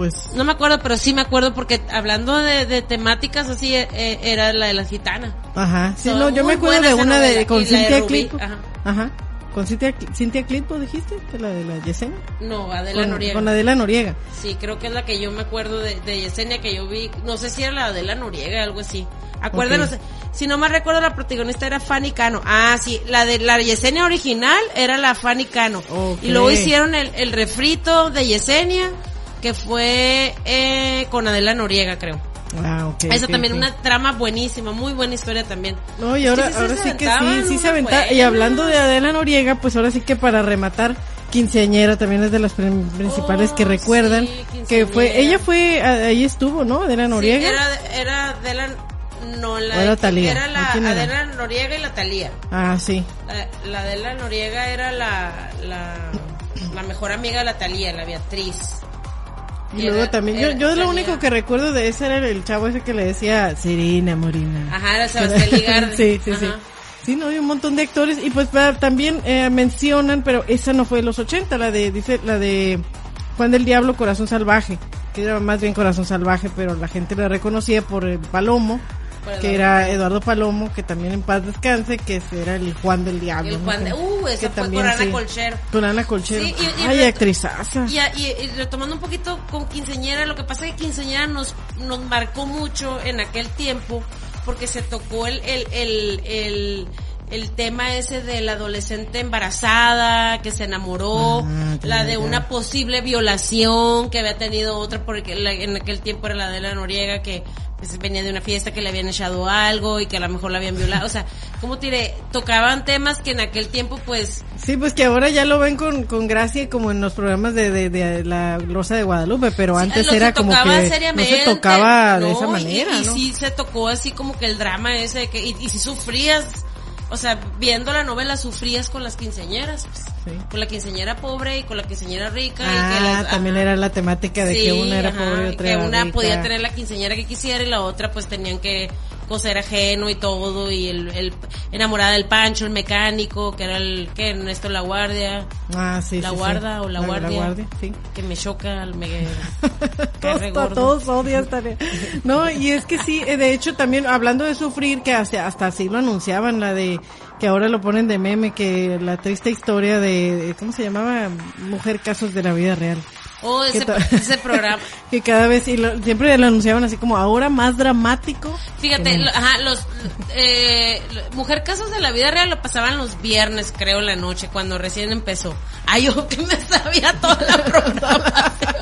Pues, No me acuerdo, pero sí me acuerdo porque hablando de, de temáticas así, eh, eh, era la de la gitana. ajá. Sí, So, no, yo me acuerdo de una de, Y con de Cintia Clitbo. ajá. Ajá. Con Cintia, Cintia Clitbo dijiste, que la de la Yesenia. No, Adela Con, Noriega. con Adela Noriega. Sí, creo que es la que yo me acuerdo de, de Yesenia que yo vi. No sé si era la de la Noriega, algo así. Acuérdenos, Ok. si no me recuerdo, la protagonista era Fanny Cano. Ah, sí, la de la Yesenia original era la Fanny Cano. Ok. Y luego hicieron el, el refrito de Yesenia, que fue eh, con Adela Noriega, creo. Ah, ok. Esa también, ok. una trama buenísima, muy buena historia también. No, y ahora, sí ahora se sí que sí, sí se aventaba. Y hablando de Adela Noriega, pues ahora sí que para rematar, quinceañera también es de las principales que Oh, recuerdan. sí, que fue, ella fue, a- ahí estuvo, ¿no? Adela Noriega. Sí, era, era Adela, no, la. Adela Noriega y la Talía. Ah, sí. La, la de la Noriega era la, la, la mejor amiga de la Talía, la Beatriz. Y luego era- también, yo, era- yo lo único que recuerdo de ese era el chavo ese que le decía Serena Morina. Ajá, Sebastián Ligarde. sí, sí, sí. Ajá. Sí, no, hay un montón de actores y pues también eh, mencionan, pero esa no fue de los 80, la de, dice, la de Juan del Diablo, Corazón Salvaje, que era más bien Corazón Salvaje, pero la gente la reconocía por el Palomo, que era Eduardo Palomo, que también en paz descanse, que era el Juan del Diablo. El. Juan de, uh, Que eso fue también, con Ana sí. Colchero. Con Ana Colchero. Sí, y- y Ay, actrizaza. Y, y retomando un poquito con Quinceñera, lo que pasa es que Quinceñera nos, nos marcó mucho en aquel tiempo porque se tocó el, el, el, el, el tema ese de la adolescente embarazada que se enamoró, Ah, la de una posible violación que había tenido otra porque la- en aquel tiempo era la de la Noriega que pues, venía de una fiesta que le habían echado algo y que a lo mejor la habían violado, o sea, como te diré, tocaban temas que en aquel tiempo pues Sí, pues que ahora ya lo ven con, con gracia como en los programas de, de, de la Rosa de Guadalupe, pero Sí, antes era como que no se tocaba de no, esa y- manera, y, ¿no? sí se tocó así como que el drama ese, que, y, y si sufrías, o sea, viendo la novela sufrías con las quinceañeras, pues, Sí. con la quinceañera pobre y con la quinceañera rica. y Ah, que las- también ajá. era la temática de que una era ajá, pobre y y otra que era una rica. podía tener la quinceañera que quisiera y la otra pues tenían que coser ajeno y todo y el, el enamorada del Pancho, el mecánico, que era el que Ernesto La Guardia, Ah, sí, La sí, sí. Guarda o La Guardia. La guardia, sí. que me choca, me todos, todos odian. No, y es que sí, eh, de hecho también hablando de sufrir, que hasta, hasta así lo anunciaban, la de, que ahora lo ponen de meme, que la triste historia de, ¿cómo se llamaba? Mujer Casos de la Vida Real. Oh, ese, ese programa. Que cada vez, y lo- siempre lo anunciaban así como ahora más dramático. Fíjate, lo- ajá, los eh, Mujer Casos de la Vida Real lo pasaban los viernes, creo, en la noche, cuando recién empezó. Ay, yo que me sabía toda la programación.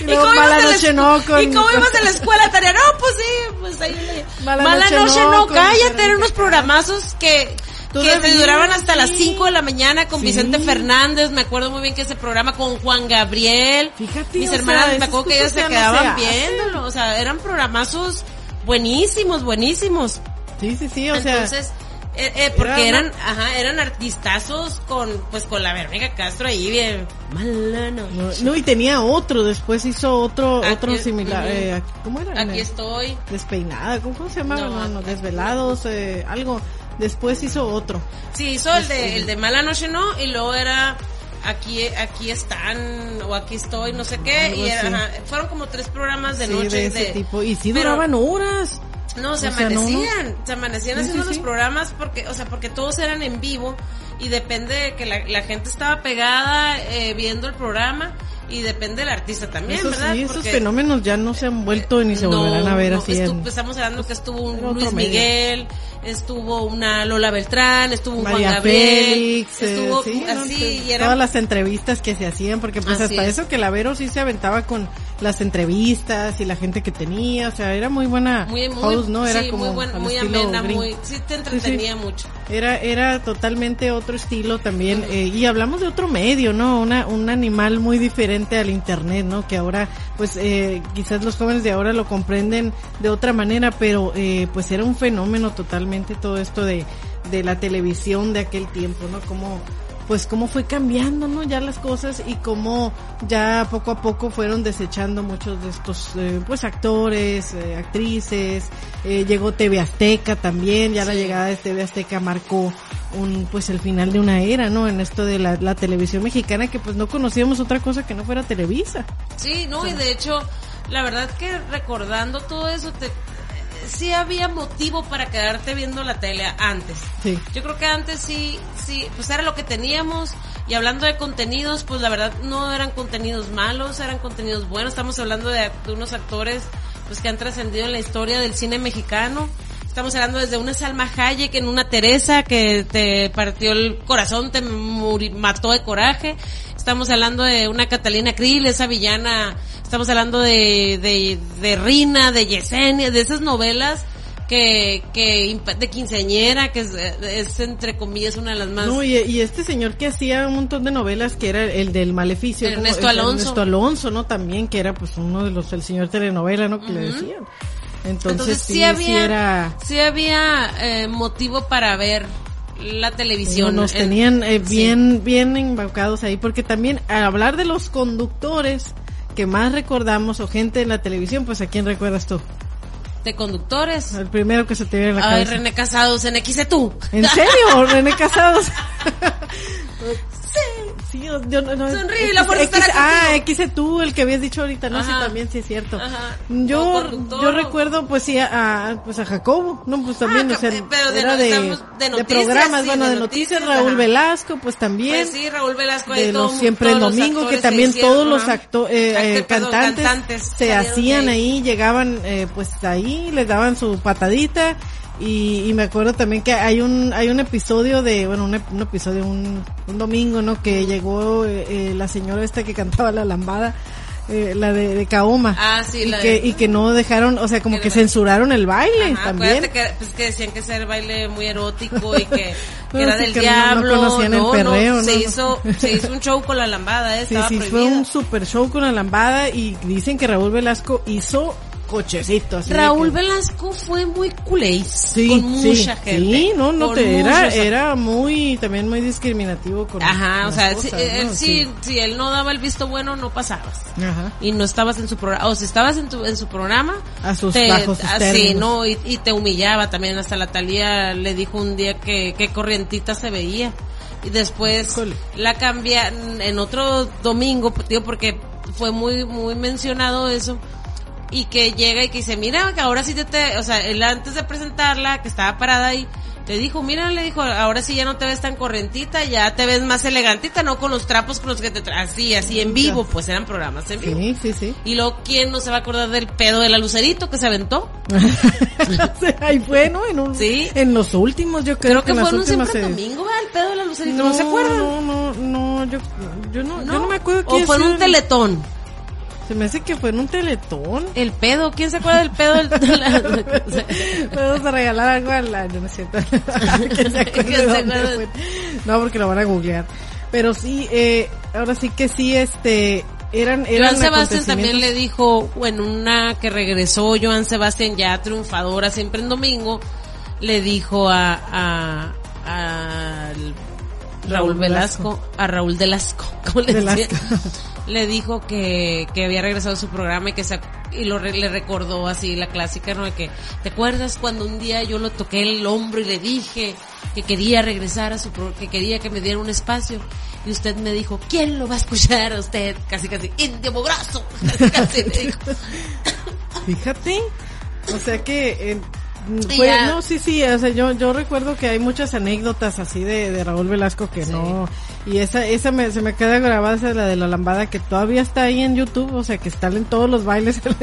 Y luego cómo Mala la Noche escu- No con- ¿Y cómo ibas a la escuela, Tania? No, pues sí, pues ahí Mala Mala, Noche Noche, No No, cállate, eran unos programazos que... Que te duraban hasta las sí. 5 de la mañana con Sí. Vicente Fernández, me acuerdo muy bien que ese programa con Juan Gabriel. Fíjate, Mis o sea, hermanas, me acuerdo que ellas se no quedaban viéndolo, o sea, eran programazos buenísimos, buenísimos. Sí, sí, sí, o sea. Entonces, eh, eh, porque era eran, ajá, eran artistazos con, pues con la Verónica Castro ahí bien, mala no, no, y tenía otro, después hizo otro, Aquí- otro similar, eh, ¿cómo era? Aquí estoy. Despeinada, ¿cómo, se llamaba? No, No, desvelados, eh, algo. Después hizo otro. Sí, hizo el de, el de Mala Noche No, y luego era aquí, aquí están, o aquí estoy, no sé qué, Algo y era, ajá, fueron como tres programas de sí, noche de ese de- tipo. Y sí pero- duraban horas. No, se O sea, no, amanecían, se amanecían Sí, haciendo sí, los programas porque, o sea, porque todos eran en vivo y depende de que la, la gente estaba pegada eh, viendo el programa y depende del artista también, Esos, ¿verdad? sí, esos Porque- fenómenos ya no se han vuelto ni se no, volverán a ver no, así. en- estamos hablando que estuvo un Luis medio. Miguel, estuvo una Lola Beltrán, estuvo un María Juan Gabriel, Félix, eh, estuvo así y todas las entrevistas que se hacían, porque pues Así hasta es. eso que la Vero sí se aventaba con las entrevistas y la gente que tenía, o sea, era muy buena muy, muy, host, ¿no? Era sí, como muy, buen- muy amena, muy, sí te entretenía mucho. Era, era totalmente otro estilo también, eh, y hablamos de otro medio, ¿no? Una, un animal muy diferente al internet, ¿no? Que ahora, pues, eh, quizás los jóvenes de ahora lo comprenden de otra manera, pero, eh, pues era un fenómeno totalmente todo esto de, de la televisión de aquel tiempo, ¿no? Como, pues cómo fue cambiando, ¿no? Ya las cosas y cómo ya poco a poco fueron desechando muchos de estos, eh, pues actores, eh, actrices, eh, llegó TV Azteca también, ya la llegada de TV Azteca marcó un, pues el final de una era, ¿no? En esto de la, la televisión mexicana que pues no conocíamos otra cosa que no fuera Televisa. Sí, no, y de hecho, la verdad que recordando todo eso, te, sí había motivo para quedarte viendo la tele antes. Sí. Yo creo que antes sí, sí, pues era lo que teníamos. Y hablando de contenidos, pues la verdad no eran contenidos malos, eran contenidos buenos. Estamos hablando de, de unos actores pues que han trascendido en la historia del cine mexicano. Estamos hablando desde una Salma Hayek en una Teresa que te partió el corazón, te mató de coraje. Estamos hablando de una Catalina Krill, esa villana. Estamos hablando de, de, de Rina, de Yesenia, de esas novelas que, que de quinceañera, que es, es, entre comillas una de las más... No, y, y este señor que hacía un montón de novelas, que era el del Maleficio. Ernesto Alonso. Ernesto Alonso, ¿no? También, que era pues uno de los, el señor telenovela, ¿no? Que le decían. Entonces, Entonces sí, sí, había, sí era... sí había eh, motivo para ver la televisión. Nos El- tenían eh, sí. bien, bien embaucados ahí, porque también al hablar de los conductores que más recordamos o gente en la televisión, pues a quién recuerdas tú? de conductores. El primero que se te viene a la Ay, cabeza. René Casados en XC tú. ¿En serio? René Casados. Sí, yo, yo no, no. Sonríe, por estar Ah, X tú, el que habías dicho ahorita, no, sí, Ajá. también, sí es cierto. Ajá. Yo, yo recuerdo, pues sí, a, a- pues a Jacobo, no, pues también, Ah, o sea, ca- pero de era de, estamos de noticias, programas, sí, bueno, de de noticias, noticias, Raúl. Velasco, pues también. Pues sí, Raúl Velasco de todo- los siempre el domingo, que actores también hicieron, todos los ajá. acto, eh, eh, cantantes, cantantes se de hacían ahí. ahí, llegaban eh, pues ahí, les daban su patadita y, y me acuerdo también que hay un hay un episodio de, bueno, un, un episodio, un, un domingo, ¿no? Que llegó eh, eh, la señora esta que cantaba la lambada. eh, la de, de Kaoma. Ah, sí, y la que, de- y que no dejaron, o sea, como Que censuraron el baile Ajá, también. que, pues, que decían que ese era el baile muy erótico y que, que era sí, del que no- no diablo. el perreo, se ¿no? hizo, se hizo un show con la lambada, eh, Sí, estaba sí, fue un super show con la lambada y dicen que Raúl Velasco hizo cochecitos. Raúl que- Velasco fue muy culéis Sí, con sí, mucha gente. Sí, no, no te, era, muchos- era muy, también muy discriminativo con Ajá, o sea, cosas, si, él, ¿no? sí, si él no daba el visto bueno, no pasabas. Ajá. Y no estabas en su programa, o si estabas en, tu, en su programa, A sus, te, bajo sus así, términos. no, y, y te humillaba también, hasta la Talía le dijo un día que, que corrientita se veía. Y después la cambia en otro domingo, tío, porque fue muy, muy mencionado eso. Y que llega y que dice, mira, que ahora sí te, te, o sea, él antes de presentarla, que estaba parada ahí, le dijo, mira, le dijo, ahora sí ya no te ves tan corrientita, ya te ves más elegantita, no con los trapos con los que te tra así, así en vivo, pues eran programas en vivo. Sí, sí, sí. Y luego, ¿quién no se va a acordar del pedo de la lucerito que se aventó? Ahí fue, ¿no? En un, Sí. en los últimos, yo creo, Creo que fue en un siempre domingo, ¿verdad? El pedo de la lucerito, ¿no, se acuerdan? No, no, no, yo, yo no, yo no me acuerdo O quién fue en un teletón. Se me hace que fue en un teletón. El pedo, ¿quién se acuerda del pedo del, Vamos a regalar algo al año, ¿no es cierto? No, porque lo van a googlear. Pero sí, eh, ahora sí que sí, este, eran, eran Joan Sebastián también le dijo, en una que regresó Joan Sebastián ya triunfadora siempre en domingo, le dijo a, a, al Raúl Raúl Velasco, Velasco. a Raúl Velasco, ¿cómo le decía? Le dijo que, que había regresado a su programa y que se, y lo le recordó así la clásica, ¿no? De que, ¿te acuerdas cuando un día yo lo toqué el hombro y le dije que quería regresar a su que quería que me diera un espacio? Y usted me dijo, ¿quién lo va a escuchar a usted? Casi, casi, indio mograzo. Casi, casi me dijo. Fíjate. O sea que, eh, ya. no, sí, sí, o sea, yo, yo recuerdo que hay muchas anécdotas así de, de Raúl Velasco que Sí. no, y esa, esa me, se me queda grabada, esa es la de la lambada que todavía está ahí en YouTube, o sea, que están en todos los bailes, como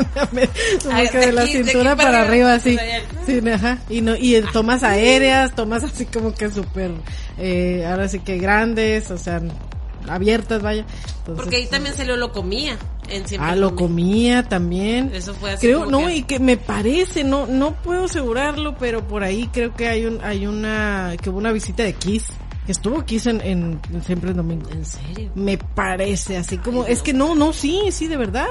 Ah, que de de la aquí- de aquí cintura para para arriba, así. Sí, ajá, y no, y eh, tomas aéreas, tomas así como que súper, eh, ahora sí que grandes, o sea, abiertas, vaya. Entonces, Porque ahí también salió lo comía. En siempre Ah, lo comía también. Eso fue así Creo, no, que- y que me parece, no, no puedo asegurarlo, pero por ahí creo que hay un, hay una, que hubo una visita de Kiss. Estuvo Kiss en, en, en siempre el domingo. En serio. Me parece así como, es que no, no, sí, sí, de verdad.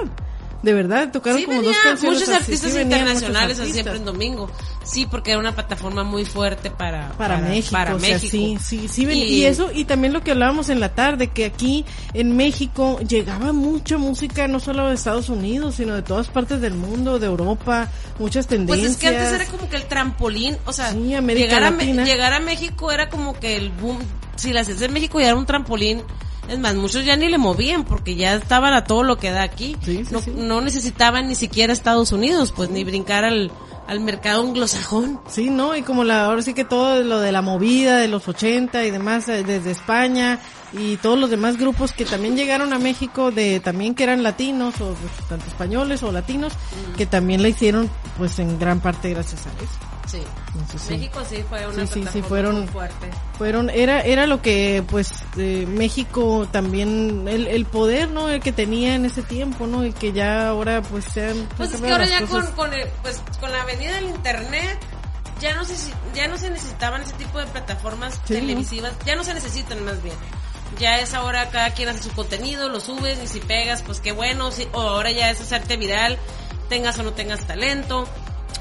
De verdad, tocaron Sí, como venía dos canciones. muchos artistas internacionales así artistas. siempre en domingo. Sí, porque era una plataforma muy fuerte para, para, México, Para o sea, México. sí, sí, sí, Y- y, eso, y también lo que hablábamos en la tarde, que aquí en México llegaba mucha música, no solo de Estados Unidos, sino de todas partes del mundo, de Europa, muchas Pues tendencias. es que antes era como que el trampolín, o sea, Sí, llegar, a, llegar a México era como que el boom, si las haces en México ya era un trampolín, es más, muchos ya ni le movían porque ya estaban a todo lo que da aquí. Sí, sí, no, sí. no necesitaban ni siquiera Estados Unidos, pues ni brincar al, al mercado anglosajón. Sí, ¿no? Y como la, ahora sí que todo lo de la movida de los 80 y demás eh, desde España y todos los demás grupos que también llegaron a México de también que eran latinos o pues, tanto españoles o latinos que también la hicieron pues en gran parte gracias a eso. Sí. Entonces. México sí fue una Sí, fueron- muy fuerte. Fueron, era, era lo que pues eh, México también, el, el poder, ¿no? El que tenía en ese tiempo, ¿no? Y que ya ahora pues sean... Pues es que ahora ya con, cosas. con, el- pues, con la venida del internet ya no se ya no se necesitaban ese tipo de plataformas Sí, televisivas, ya no se necesitan más bien. Ya es ahora cada quien hace su contenido, lo subes y si pegas, pues qué bueno, si, o ahora ya es hacerte viral, tengas o no tengas talento.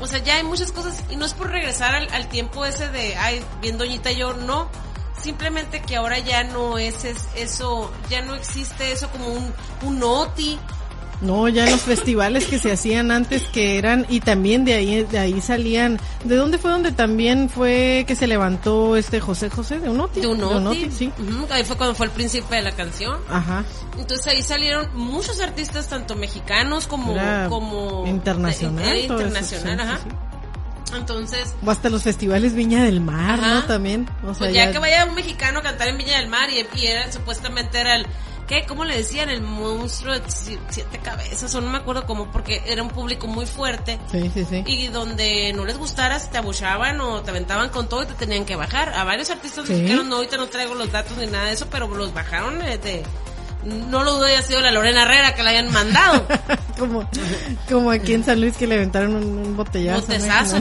O sea, ya hay muchas cosas y no es por regresar al, al tiempo ese de, ay, bien doñita yo, no. Simplemente que ahora ya no es, es- eso, ya no existe eso como un, un noti No, ya los festivales que se hacían antes que eran y también de ahí de ahí salían. ¿De dónde fue donde también fue que se levantó este José José de Unoti? De Unoti. sí. Ujú, Ahí fue cuando fue el príncipe de la canción. Ajá. Entonces ahí salieron muchos artistas, tanto mexicanos como... Era como internacional, eso, internacional, sí, ajá. sí, Entonces, O hasta los festivales Viña del Mar, Ajá. ¿no? También. O sea, pues ya, que vaya un mexicano a cantar en Viña del Mar y, y era, supuestamente era el... ¿Qué? ¿Cómo le decían? El monstruo de si- siete cabezas, o no me acuerdo cómo, porque era un público muy fuerte. Sí, sí, sí. Y donde no les gustaras, te abuchaban o te aventaban con todo y te tenían que bajar. A varios artistas Sí. mexicanos, no, ahorita no traigo los datos ni nada de eso, pero los bajaron eh, de... No lo dudo haya sido la Lorena Herrera que la hayan mandado. como, como aquí en San Luis que le aventaron un, un botellazo.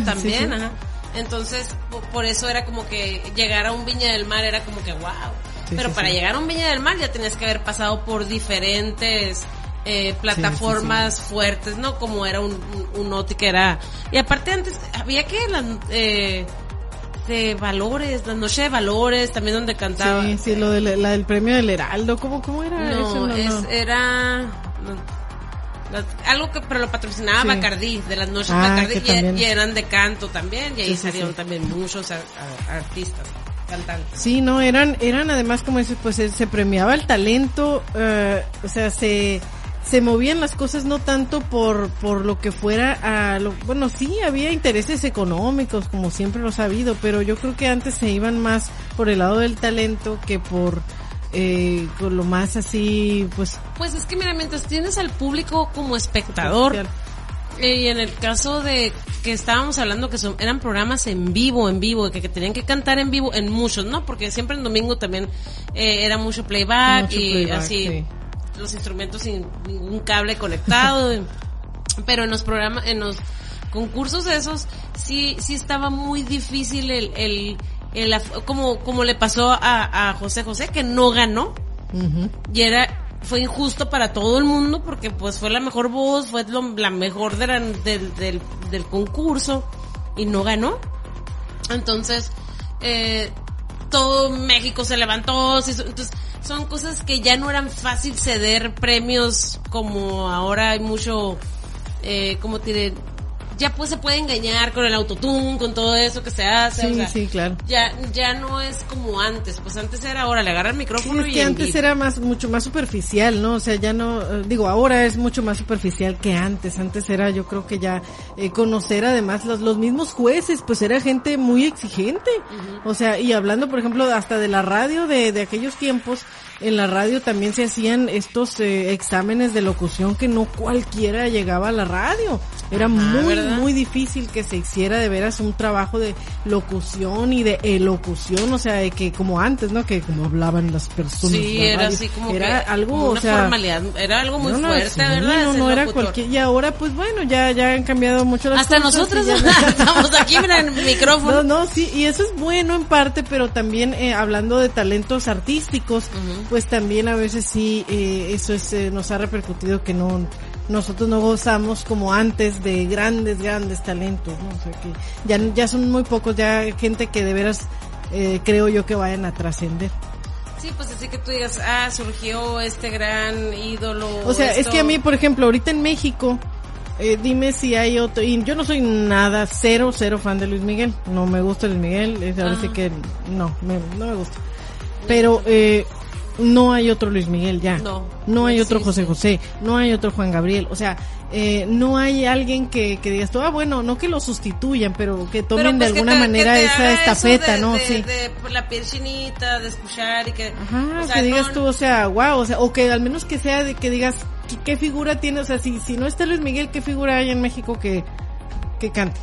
también, sí. ajá. Entonces, po- por eso era como que llegar a un Viña del Mar era como que wow. Sí, Pero sí, para sí. llegar a un Viña del Mar ya tenías que haber pasado por diferentes eh, plataformas fuertes, ¿no? Como era un, un, un Oti que era... Y aparte antes había que las... Eh, de valores, la noche de valores, también donde cantaba. Sí, sí, lo de la, la del premio del Heraldo, ¿cómo, cómo era No, eso? No, es, no. era la- algo que pero lo patrocinaba Sí. Bacardí, de las noches Ah, Bacardí que y, también. y eran de canto también y ahí Sí, salieron sí. también muchos ar- ar- artistas, cantantes. Sí, no, eran, eran además como dices, pues se premiaba el talento, eh, o sea, se, se movían las cosas no tanto por, por lo que fuera a lo, bueno, sí, había intereses económicos, como siempre lo ha habido, pero yo creo que antes se iban más por el lado del talento que por, eh, con lo más así, pues, Pues es que mira, mientras tienes al público como espectador. Eh, y en el caso de que estábamos hablando que son, eran programas en vivo, en vivo, que, que tenían que cantar en vivo en muchos, ¿no? Porque siempre en domingo también eh, era mucho playback Mucho y playback, así sí. los instrumentos sin ningún cable conectado. pero en los programas, en los concursos esos, sí, sí estaba muy difícil el, el, el como, como le pasó a, a José José, que no ganó. Y era, fue injusto para todo el mundo porque pues fue la mejor voz, fue lo- la mejor del, del, concurso y no ganó. Entonces, eh, todo México se levantó, entonces son cosas que ya no eran fácil ceder premios como ahora hay mucho, eh, como diré, ya pues se puede engañar con el autotune, con todo eso que se hace. o Sí, sea, sí, claro. Ya, ya no es como antes, pues antes era ahora le agarra el Sí, micrófono es y que antes era más, mucho más superficial, ¿no? O sea, ya no, eh, digo, ahora es mucho más superficial que antes. Antes era, yo creo que ya, eh, conocer además los, los mismos jueces, pues era gente muy exigente. O sea, y hablando, por ejemplo, hasta de la radio de, de aquellos tiempos, en la radio también se hacían estos eh, exámenes de locución que no cualquiera llegaba a la radio. Era muy, ¿verdad? muy difícil que se hiciera de veras un trabajo de locución y de elocución, o sea, de que como antes, ¿no? Que como hablaban las personas. Sí, la era radio. así como era que algo, una o sea, formalidad, era algo muy no, no, fuerte, sí, ¿verdad? No, no era cualquier, y ahora pues bueno, ya, ya han cambiado mucho las Hasta cosas. nosotros y ya- estamos aquí, mira, en el micrófono. no, no, sí, y eso es bueno en parte, pero también eh, hablando de talentos artísticos. Pues también a veces sí, eh, eso es, eh, nos ha repercutido que no, nosotros no gozamos como antes de grandes, grandes talentos, ¿no? O sea que ya, ya son muy pocos, ya gente que de veras eh, creo yo que vayan a trascender. Sí, pues así que tú digas, ah, surgió este gran ídolo. O sea, es que a mí, por ejemplo, ahorita en México, eh, dime si hay otro, y yo no soy nada, cero, cero fan de Luis Miguel, no me gusta Luis Miguel, es ahora sí que no, me- no me gusta. Pero eh, no hay otro Luis Miguel ya, No, no hay otro José. José, no hay otro Juan Gabriel, o sea, eh, no hay alguien que, que digas, tú, ah, bueno, no que lo sustituyan, pero que tomen Pero, de pues, que alguna te- manera esa estafeta, de- ¿no? de- sí. De, la piel chinita, de escuchar y que. Ajá, o sea, que digas no- tú, o sea, wow, o sea, o que al menos que sea de que digas ¿qué, qué figura tiene, o sea, si, si no está Luis Miguel, ¿qué figura hay en México que, que cante?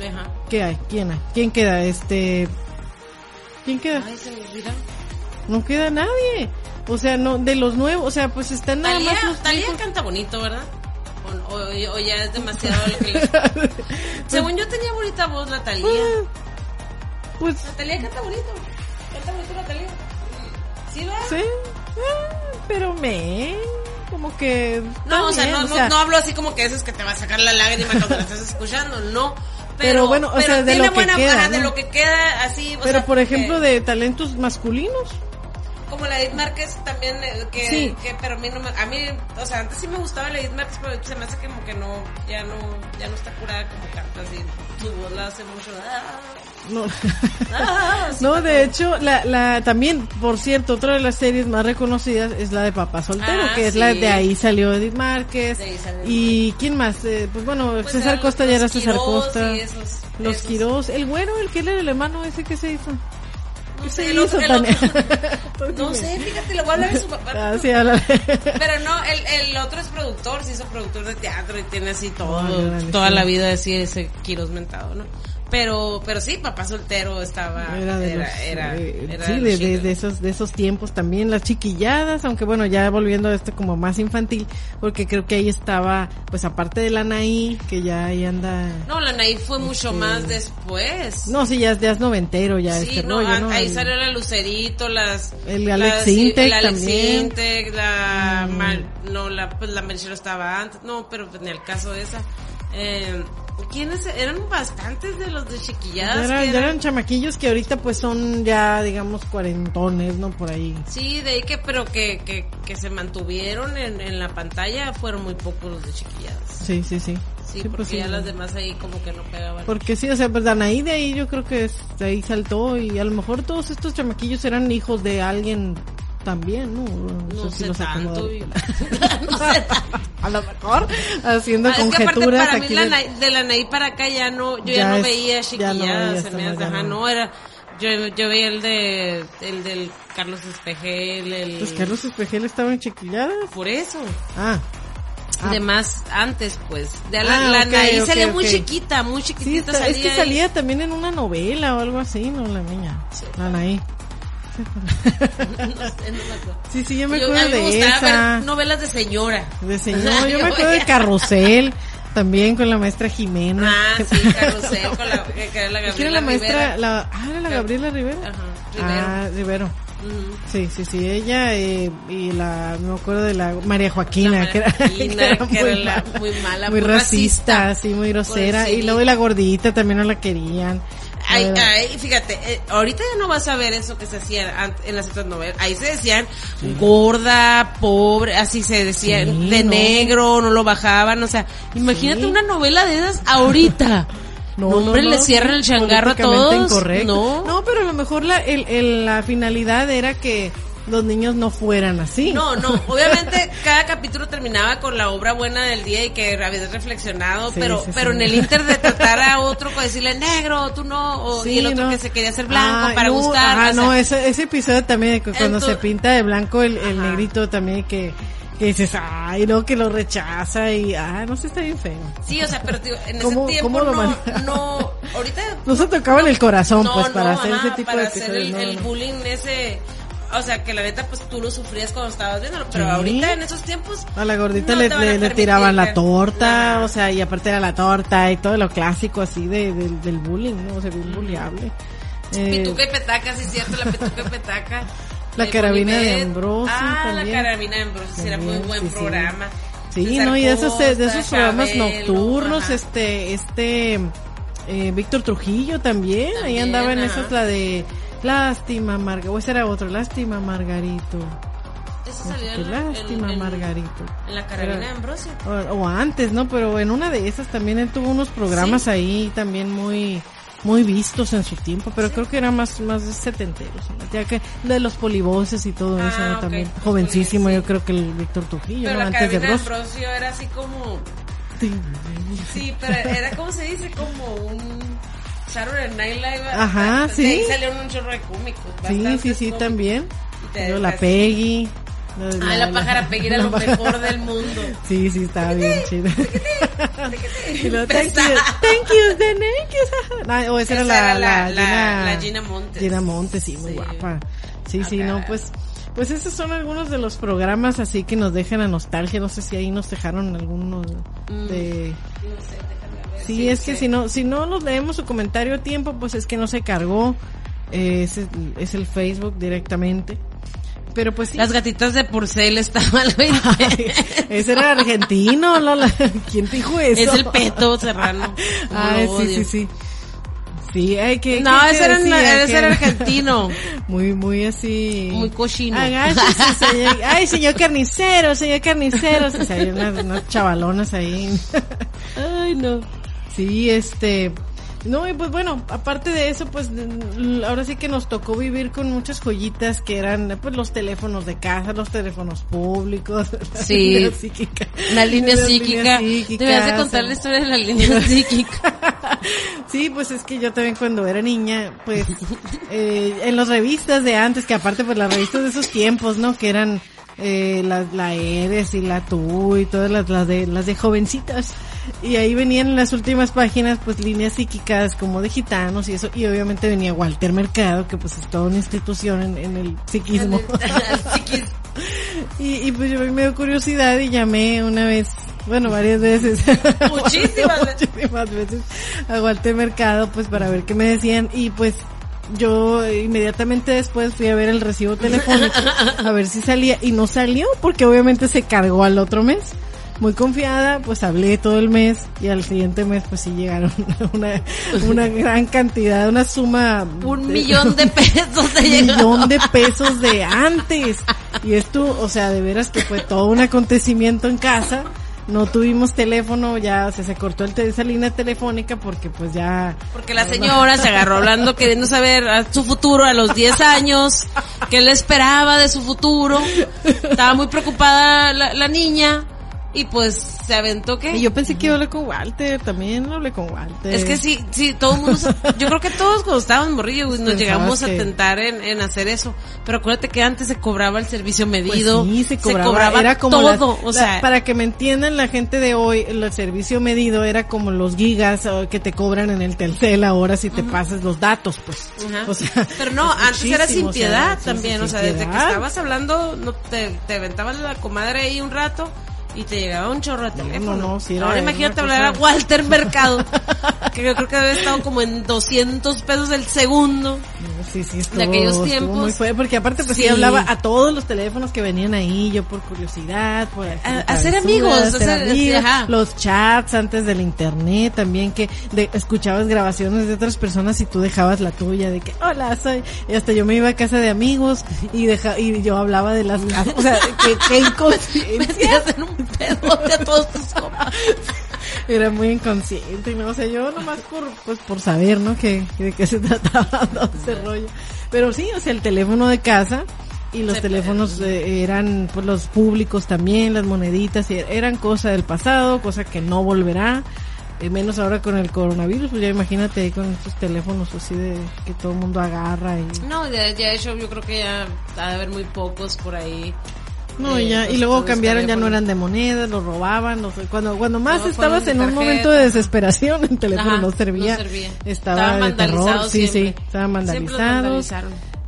Ajá. ¿Qué hay? ¿Quién hay? ¿Quién queda? Este, ¿quién queda? Ay, se me olvida. No queda nadie. O sea, no, de los nuevos, o sea, pues están nada Talía, más los Talía canta bonito, ¿verdad? O, o- o ya es demasiado lo que Según yo tenía bonita voz la Talía. Pues, La Talía canta bonito. Canta bonito la Talía. ¿Sí, va? sí, ah, pero me, como que... No, o sea, no, no, no hablo así como que eso es que te va a sacar la lágrima cuando la estás escuchando, no. Pero, Pero bueno, o sea, de lo que buena queda, ajá, de ¿no? lo que queda así. o Pero sea, por ejemplo, que- de talentos masculinos. Como la Edith Márquez también, eh, que, Sí. que, pero a mí no me, a mí, o sea, antes sí me gustaba la Edith Márquez, pero se me hace como que no, ya no, ya no está curada como canta así, su voz la hace mucho, ah, No. ah, No, de hecho, la, la, también, por cierto, otra de las series más reconocidas es la de Papá Soltero, Ah, que es la de ahí salió Edith Márquez. De ahí salió. Y ¿quién más? Eh, pues bueno, Pues César Costa ya era César Costa. y esos- los esos. Quirós. El güero, el que era el hermano ese que se hizo. No ¿Qué sé, se el otro- el otro- No sé, fíjate, le voy a hablar de su papá. Ah, sí. Pero no, el, el otro es productor, se hizo productor de teatro y tiene así todo, órale, toda sí. la vida así ese Quiros mentado, ¿no? Pero, pero sí, papá soltero estaba, Era de los, era, eh, era sí, de, de- chido. de esos, de esos tiempos también, las chiquilladas, aunque bueno, ya volviendo a esto como más infantil, porque creo que ahí estaba, pues aparte de la Anaí, que ya ahí anda, No, la Nair fue mucho más después. no, sí, ya, ya es noventero, ya sí, este no, rollo, ¿no? ahí El- salió la Lucerito, las... El Alex las- el Alex también. Mm. La... Mar- no, la, pues la Mercero estaba antes, no, pero pues, ni el caso de esa. Eh, ¿Quiénes? Eran bastantes de los de chiquilladas. era- que eran- eran chamaquillos que ahorita pues son ya, digamos, cuarentones, ¿no? Por ahí. Sí, de ahí que, pero que, que, que se mantuvieron en, en la pantalla fueron muy pocos los de chiquilladas. Sí, sí, sí. Sí, pues porque sí. ya las demás ahí como que no pegaban. Porque sí, o sea, pues Danaí de ahí yo creo que de ahí saltó y a lo mejor todos estos chamaquillos eran hijos de alguien también, ¿no? no sí sé los tanto. acomodaron. y- no sé tanto. A lo mejor haciendo Ah, es que conjeturas para mí aquí. la de- la Naí para acá ya no, yo ya, Ya no es- veía ya no se me hace, ajá, no. no era, yo, yo veía el de, el del Carlos Espejel, el... Pues Carlos Espejel estaba en chiquilladas. Por eso. Ah. Ah. De más antes, pues. De la, Ah, la ok, Naí ok, salía muy ok. chiquita, muy Sí, chiquitita es salía que ahí. salía también en una novela o algo así, ¿no? La niña. Sí. La Anaí. No sé, no me acuerdo. Sí, sí, yo me Yo- acuerdo a mí me de gustaba esa. ver novelas de señora. De señor, yo Yo me acuerdo de Carrusel, también con la maestra Jimena. Ah, sí, Carrusel, con la, que la ¿Quién era Gabriela la maestra? La, ah, era la Gabriela Rivera. Ajá, Rivero. Ah, Rivero. Ujú. Sí, sí, sí, ella eh, y la, me acuerdo de la María Joaquina, La que era, María Joaquina, que era que era muy, la- muy mala, muy muy racista, racista. sí, muy grosera. Y luego y la gordita también no la querían. Ay, ay, fíjate, eh, ahorita ya no vas a ver eso que se hacía en las otras novelas. Ahí se decían gorda, pobre, así se decía, Sí, de no. negro, no lo bajaban, o sea, imagínate Sí. una novela de esas ahorita. No, hombre, le cierran el changarro a todos. incorrecto. No. pero a lo mejor la, el, el- la finalidad era que los niños no fueran así. No, no, obviamente cada capítulo terminaba con la obra buena del día y que habías reflexionado, Sí, pero sí, pero sí. en el inter de tratar a otro con decirle negro, tú no, o, y el otro no. que se quería hacer blanco Ah, para no, gustar. Ajá, no, ese, ese episodio también, cu- cuando se pinta de blanco el, negrito también que, que dices, ay, no, que lo rechaza y, ah, no sé, está bien feo. Sí, o sea, pero tío, en ¿Cómo- ese tiempo cómo lo no, maneja? no, ahorita No se tocaba en el corazón, no, pues, para no, hacer ajá, ese tipo para de hacer el, bullying ese, o sea, que la neta pues tú lo sufrías cuando estabas viéndolo, pero Sí. ahorita en esos tiempos A la gordita no le, le- le tiraban la torta, o sea, y aparte era la torta y todo lo clásico así de, del- del bullying, ¿no? O sea, bien bulliable. Eh, Pituca y petaca, sí es cierto, la pituca y petaca. La Eh, carabina de. Ambrosio Ah, también. la carabina de Ambrosio, sí, era muy También, buen sí, programa. Sí, César no, y de esos, de esos programas Chabelo, nocturnos, ajá. este, este, eh, Víctor Trujillo también, ahí También, andaba en ajá. esas, la de Lástima Margarito, o ese era otro, Lástima Margarito. Eso salió en, la- lástima en- Margarito. En la carabina Era- de Ambrosio. O, o antes, ¿no? Pero en una de esas también él tuvo unos programas Sí. ahí también muy muy vistos en su tiempo, pero creo que era más más de setenteros, ¿no? ya que de los polivoces y todo Ah, eso también jovencísimo, Sí. yo creo que el Víctor Trujillo, Pero ¿no? la antes de. Ambrosio era así como... Sí, pero era como se dice, como un Saturday Night Live. Ajá, sí. ahí salieron un chorro de cómicos. Sí, sí, sí, cómicos. también. Y te Luego la Peggy. la Ah, la pájara Peggy era la lo pájara- mejor del mundo. Sí, sí, estaba bien chido. y thank you, thank you, thank you. Ah, o esa era la, la, la- Gina, la Gina Montes. Gina Montes, sí, muy Sí. guapa. Sí, sí, no, pues, pues esos son algunos de los programas así que nos dejan a nostalgia. No sé si ahí nos dejaron algunos Mm. de... No sé, Sí, es que si no, si no nos leemos su comentario a tiempo, pues es que no se cargó. Eh, es, el- es el Facebook directamente. Pero pues sí. Las gatitas de porcel estaban al 20. Ese era argentino, Lola. ¿Quién te dijo eso? Es el peto serrano. Ay, sí, sí, sí. Sí, hay que. No, ¿qué- ese era, decía? ese ¿Qué- era argentino. muy, muy así. Muy cochino. Agáchese, señor- Ay, señor carnicero, señor carnicero. O sea, hay unas, unas chavalonas ahí. Ay, no. Sí, este. No, y pues bueno, aparte de eso, pues l- ahora sí que nos tocó vivir con muchas joyitas que eran pues los teléfonos de casa, los teléfonos públicos. la Sí. línea psíquica. La línea psíquica. Debías de contar la historia de la línea psíquica. Sí, pues es que yo también cuando era niña, pues eh, en las revistas de antes, que aparte pues las revistas de esos tiempos, ¿no? Que eran eh, la, la Eres y la Tú y todas las, las de las de jovencitas. Y ahí venían en las últimas páginas pues líneas psíquicas como de gitanos y eso. Y obviamente venía Walter Mercado, que pues es toda una institución en, en el psiquismo. Psiquis- y, y pues yo me dio curiosidad y llamé una vez, bueno, varias veces. Muchísimas veces. Muchísimas veces a Walter Mercado, pues para ver qué me decían y pues yo inmediatamente después fui a ver el recibo telefónico a ver si salía y no salió porque obviamente se cargó al otro mes. Muy confiada, pues hablé todo el mes y al siguiente mes pues sí llegaron una, una gran cantidad, una suma. Un de- millón de pesos de llegar. millón de pesos de antes. Y esto, o sea, de veras que fue todo un acontecimiento en casa. No tuvimos teléfono, ya o sea, se cortó el esa línea telefónica porque pues ya... Porque la señora se agarró hablando, queriendo saber a su futuro a los 10 años, qué le esperaba de su futuro. Estaba muy preocupada la, la niña y pues se aventó que... Y yo pensé que a hablar con Walter, también hablé con Walter. Es que sí, sí, todo el mundo, se- yo creo que todos cuando estábamos morrillos nos Pensabas llegamos a tentar en, en hacer eso. Pero acuérdate que antes se cobraba el servicio Pues medido, sí, se cobraba, era como todo, las- o la- sea, para que me entiendan la gente de hoy, el servicio medido era como los gigas que te cobran en el Telcel ahora si te pasas los datos, pues. O sea, pero no, es antes era sin muchísimo, o sea, piedad también, o sea, sin desde que estabas hablando, no te, te aventabas la comadre ahí un rato y te llegaba un chorro de teléfono. no, sí era Ahora imagínate hablar a Walter Mercado, que yo creo que debe estado como en 200 pesos el segundo. Sí, sí, estuvo, de aquellos tiempos. muy fuerte, porque aparte pues sí. Sí. hablaba a todos los teléfonos que venían ahí, yo por curiosidad, por A- hacer amigos, hacer hacer- amigos, ajá. los chats antes del internet también, que de, escuchabas grabaciones de otras personas y tú dejabas la tuya, de que, hola, soy, y hasta yo me iba a casa de amigos y deja, y yo hablaba de las, o sea, que, que inconsciencia, pedote a todos tus compas. era muy inconsciente, ¿no? O sea, yo nomás por, pues por saber, ¿no? Que, de qué se trataba todo ese rollo. Pero sí, o sea, el teléfono de casa y los Se- teléfonos eh, eran, pues los públicos también, las moneditas, y eran cosa del pasado, cosa que no volverá. eh, menos ahora con el coronavirus, pues ya imagínate con estos teléfonos así de que todo el mundo agarra y... No, ya, ya de hecho yo creo que ya ha de haber muy pocos por ahí. No, Eh, y ya, pues, y luego cambiaron, ya no eran de monedas, los robaban, los, cuando, cuando más estabas en un momento de desesperación, el teléfono Ajá, no servía, no servía. estaba de terror, sí, sí, estaban vandalizados,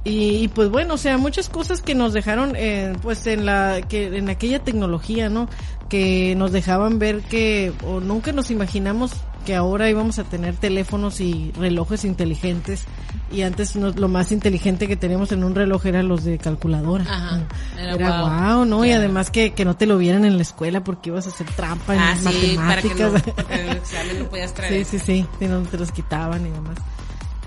y, y pues bueno, o sea, muchas cosas que nos dejaron, eh, pues en la, que, en aquella tecnología, ¿no? Que nos dejaban ver que, o nunca nos imaginamos que ahora íbamos a tener teléfonos y relojes inteligentes, y antes no- lo más inteligente que teníamos en un reloj eran los de calculadora. Ajá, era Era guau. guau, ¿no? Y además que, que no te lo vieran en la escuela porque ibas a hacer trampa en Ah, sí, para que no, matemáticas. porque en el examen no podías traer. sí, sí, sí, sí, no te los quitaban y demás.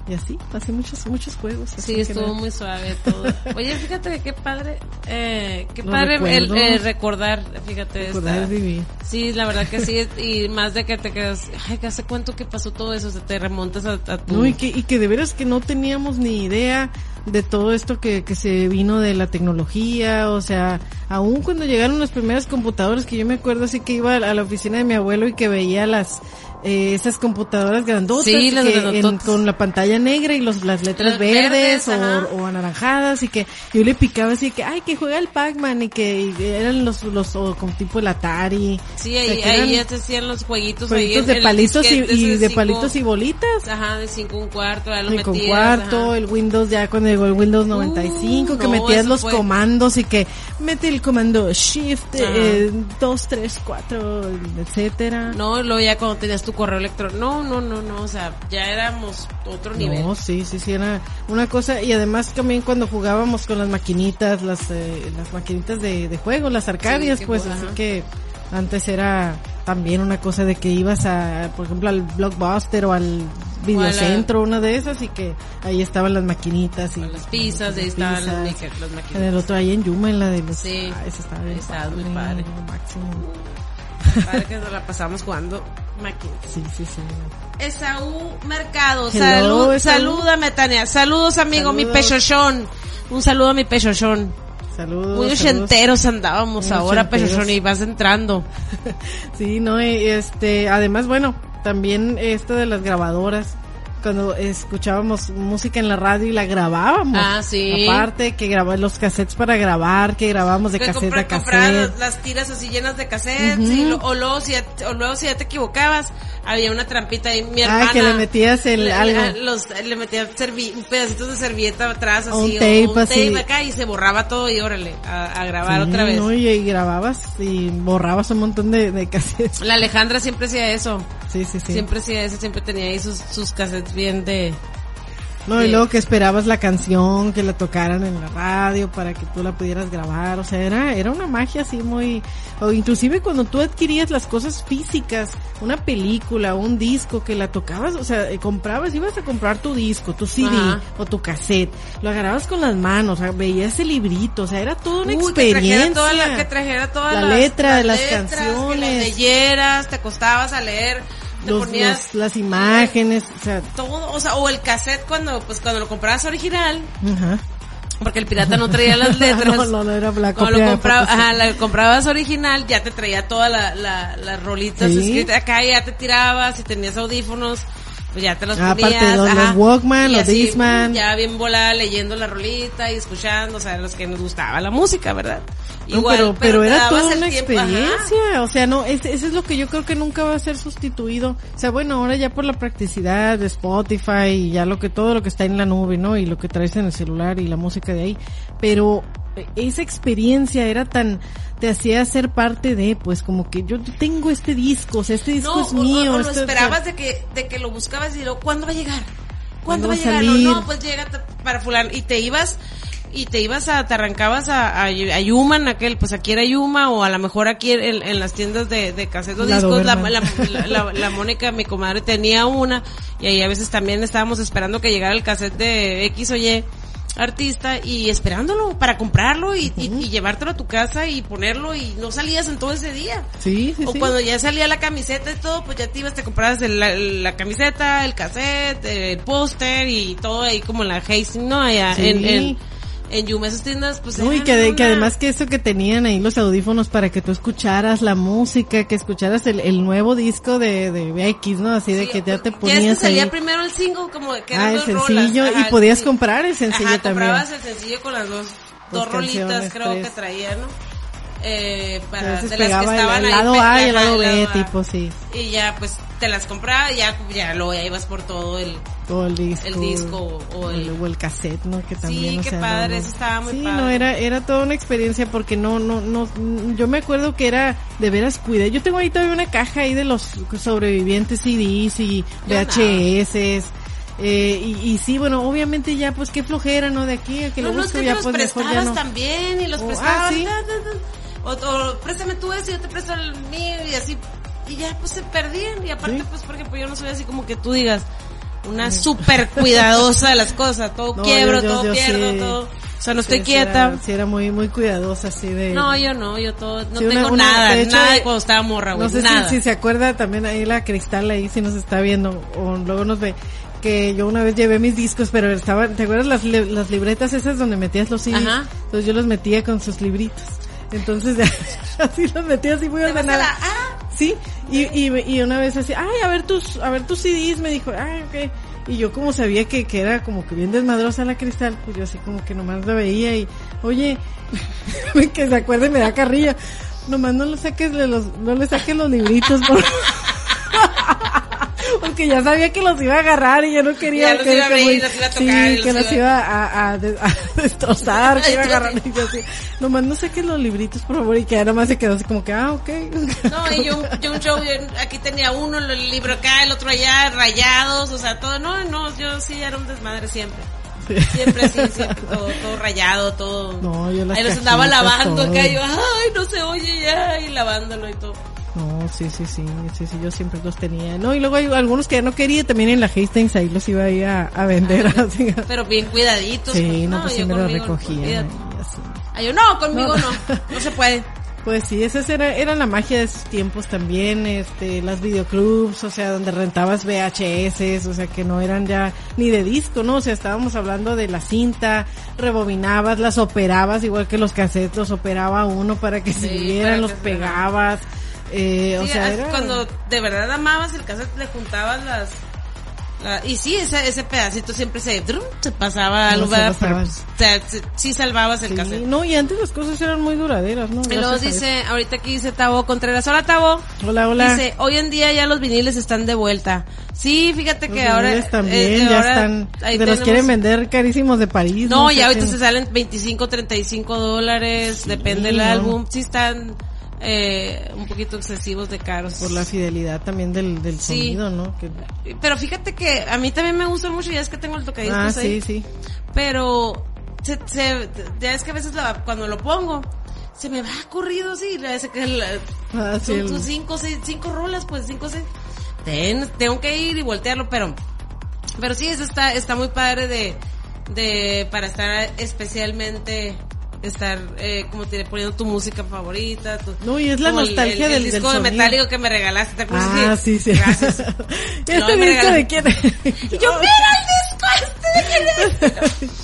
Y así, así muchos, muchos juegos. Sí, estuvo muy suave todo. Oye, fíjate que qué padre, eh, qué padre el, eh, recordar, fíjate. Recordar esta- vivir. Sí, la verdad que sí, y más de que te quedas, ay, que hace cuánto que pasó todo eso, o sea, te remontas a, a tu... No, y que, y que de veras que no teníamos ni idea de todo esto que, que se vino de la tecnología, o sea, aún cuando llegaron las primeras computadoras, que yo me acuerdo así que iba a la oficina de mi abuelo y que veía las, eh, esas computadoras grandotas Sí, las que en- con la pantalla negra y los, las letras Las verdes, verdes, o, o anaranjadas y que yo le picaba así que, ay, que juega el Pac-Man y que y eran los, los, o como tipo el Atari. Sí, O sea, ahí, ahí ya te hacían los jueguitos, jueguitos ahí de el palitos y, ese de cinco- palitos y bolitas. Ajá, de 5 un cuarto, ya lo Y con metías, cuarto, ajá. el Windows ya llegó el Windows 95, que no, metías los fue- comandos y que mete el comando Shift Ajá. eh, 2, 3, 4, etcétera. No, luego ya cuando tenías tu correo electrónico, no, no, no, no, o sea, ya éramos otro nivel. No, sí, sí, sí, era una cosa, y además también cuando jugábamos con las maquinitas, las, eh, las maquinitas de, de juego, las arcadias, Sí, pues así ajá. que antes era también una cosa de que ibas a, por ejemplo, al Blockbuster o al videocentro, una de esas, y que ahí estaban las maquinitas y las pizzas, ahí estaban los maquinitas. En el otro ahí en Yuma, en la de los... Sí. Ah, esa estaba bien Estaba padre, muy padre. lo máximo. Padre que nos la pasamos jugando maquinitas. Sí, sí, sí. Esaú Mercado, Hello, salud, Esaú. salúdame Tania, saludos amigo, mi Saludos. pechochón, un saludo a mi pechochón, Saludos. muy ochenteros andábamos Muy ahora pechochón y vas entrando, Sí, no, y este, además, bueno, también esto de las grabadoras, cuando escuchábamos música en la radio y la grabábamos. Ah, sí. Aparte que grababa los cassettes para grabar, que grabábamos de Que cassette compra- a cassette. las tiras así llenas de cassettes y lo- o, luego si ya, o luego si ya te equivocabas había una trampita y mi Ah, hermana que le metías el le, algo. los, le metía servi- pedacitos de servilleta atrás O un así tape o un así. tape acá y se borraba todo y órale a, a grabar Sí, otra vez no, y, y grababas y borrabas un montón de, de cassettes. la Alejandra siempre hacía eso Sí, sí, sí. Siempre hacía eso, siempre tenía ahí sus, sus cassettes bien de... No, y luego que esperabas la canción, que la tocaran en la radio para que tú la pudieras grabar, o sea, era, era una magia así muy, o inclusive cuando tú adquirías las cosas físicas, una película, un disco que la tocabas, o sea, eh, comprabas, ibas a comprar tu disco, tu CD Ajá. o tu cassette, lo agarrabas con las manos, o sea, veías el librito, o sea, era toda una Uy, que experiencia. trajera toda la, que trajera todas La las, letra de las letras, canciones. Que las leyeras, te acostabas a leer, te Los- ponías los- las imágenes, o sea, todo, o sea, o el cassette cuando, pues cuando lo comprabas original, ajá. porque el pirata no traía las letras. no, no, no era la Cuando lo de compraba, Photoshop. ajá, la comprabas original, ya te traía toda la, la, las rolitas Sí. escritas acá, ya te tirabas, y tenías audífonos, pues ya te los Ah, ponías. aparte, los- los Walkman, los así, Discman. Ya bien volada leyendo la rolita y escuchando, o sea, los que nos gustaba la música, ¿verdad? No, pero, pero, era toda una tiempo, ajá. experiencia, o sea, no, ese, ese es lo que yo creo que nunca va a ser sustituido. O sea, bueno, ahora ya por la practicidad de Spotify y ya lo que todo lo que está en la nube, ¿no? Y lo que traes en el celular y la música de ahí, pero esa experiencia era tan te hacía ser parte de, pues como que yo tengo este disco, o sea, este disco No, es o- mío. o, lo esto- esperabas de que, de que lo buscabas y luego, ¿cuándo va a llegar? ¿Cuándo ¿Cuándo va a llegar? No, no, pues llega para fulano. Y te ibas, y te ibas a, te arrancabas a, a, a Yuma en aquel, pues aquí era Yuma, o a lo mejor aquí en, en las tiendas de, de casetos La discos, la, Doberman. la, la, la- la Mónica, mi comadre, tenía una, y ahí a veces también estábamos esperando que llegara el cassette de X o Y artista y esperándolo para comprarlo y, y- y llevártelo a tu casa y ponerlo y no salías en todo ese día. Sí, sí, O sí. cuando ya salía la camiseta y todo, pues ya te ibas, te comprabas el- la, la camiseta, el cassette, el póster y todo ahí como en la Hastings, ¿no? Allá Sí. en, en, en Yuma, esas tiendas, pues y eran que, de- que una- además que eso que tenían ahí los audífonos para que tú escucharas la música, que escucharas el, el nuevo disco de, de X, ¿no? Así de Sí, que ya te Ya ponías este salía ahí. primero el single, como que Ah, el sencillo, rolas. y Ajá, podías sí. comprar el sencillo Ajá, también. comprabas el sencillo con las dos, dos, Dos rolitas creo tres. que traía, ¿no? Eh, para, de las que el, estaban el ahí. lado pe- A y el lado B, A. tipo, sí. Y ya, pues, te las compraba y ya, ya luego ya ibas por todo el, Todo el disco. el disco o el, o el cassette, ¿no? Que también, Sí, o qué sea, padre, no, no. eso estaba muy sí, padre. no, era, era toda una experiencia porque no, no, no, yo me acuerdo que era de veras cuidé. Yo tengo ahí todavía una caja ahí de los sobrevivientes CDs y VHS. Eh, y, y sí, bueno, obviamente ya, pues qué flojera, ¿no? De aquí a que no, lo no, es busco que ya, los pues mejor prestabas ya no. también y los Oh, ah, prestabas. ¿sí? O, o préstame tú ese y yo te presto el mío y así. Y ya, pues se perdían. Y aparte, Sí. pues, por ejemplo, yo no soy así como que tú digas, una súper cuidadosa de las cosas. Todo No, quiebro, yo- yo- todo yo pierdo, sí. todo. O sea, no estoy Sí, quieta. Era, sí, era muy, muy cuidadosa, así de. No, yo no, yo todo, no una- tengo una- nada, de hecho, nada de cuando estaba morra, güey, No sé si, nada. si se acuerda también ahí la cristal ahí si nos está viendo o luego nos ve que yo una vez llevé mis discos pero estaban, ¿te acuerdas las, las libretas esas donde metías los CDs? Ajá. Entonces yo los metía con sus libritos. Entonces así los metía así muy ordenada. la- ah, Sí, y, y, y una vez así, ay, a ver tus, a ver tus CDs, me dijo, ay, ok. Y yo como sabía que, que era como que bien desmadrosa la cristal, pues yo así como que nomás la veía y, oye, que se acuerde me da carrilla. Nomás no le saques los, no le saques los libritos, por Porque ya sabía que los iba a agarrar y yo no quería Ya que, iba a que abrir, muy- los iba a tocar sí, y los que los iba- iba a, a, de- a destrozar, que iba a agarrar y yo así, nomás no saques los libritos por favor y que ya nomás se quedó así como que, ah, ok. No, y yo, yo un show, yo aquí tenía uno, el libro acá, el otro allá, rayados, o sea, todo, no, no, yo sí era un desmadre siempre. Siempre así, siempre todo, todo rayado, todo. No, yo las Ahí los andaba lavando todo. acá, y yo, ay, no se oye ya, y lavándolo y todo. No, sí, sí, sí, sí, sí, yo siempre los tenía. No, y luego hay algunos que ya no quería, también en la Hastings ahí los iba a ir a, a vender. así. Pero bien cuidaditos. Sí, no, pues, pues sí yo me los ahí, así. Ay, yo, no, conmigo No. no, no se puede. Pues sí, esa era, era la magia de esos tiempos también, este, las videoclubs, o sea, donde rentabas VHS, o sea, que no eran ya ni de disco, ¿no? O sea, estábamos hablando de la cinta, rebobinabas, las operabas, igual que los cassettes, los operaba uno para que Sí, se vieran, los pegabas, eh, o Sí, sea, es era... cuando de verdad amabas el cassette le juntabas las la- y sí, ese, ese pedacito siempre se, drum, se pasaba No, algo, se pero o sea, se- sí salvabas el Sí, cassette. no, y antes las cosas eran muy duraderas, ¿no? Y luego dice, ahorita aquí dice Tabo Contreras, hola Tabo. Hola, hola. Dice, hoy en día ya los viniles están de vuelta. Sí, fíjate Los que ahora... viniles también eh, ya ahora están, ahí te los tenemos- quieren vender carísimos de París. No, sé ya ahorita se salen 25, 35 dólares, depende del no. álbum. Sí están eh, un poquito excesivos de caros. Por la fidelidad también del, del Sí. sonido, ¿no? Que- Pero fíjate que a mí también me gustan mucho, ya es que tengo el tocadiscos ah, ahí. sí, sí. Pero se, se- ya es que a veces la- cuando lo pongo, se me va corrido así, la- la- Ah, sí, son tus cinco, seis, cinco rolas, pues cinco, seis. Ten- tengo que ir y voltearlo, pero, pero sí, eso está, está muy padre de, de, para estar especialmente, estar, eh, como te poniendo tu música favorita. tu- No, y es la el- nostalgia el, del- el del disco de metálico que me regalaste, ¿te acuerdas? Ah, sí, sí. Gracias. ¿Y No, este me disco de quién yo, mira el disco este de quién es?"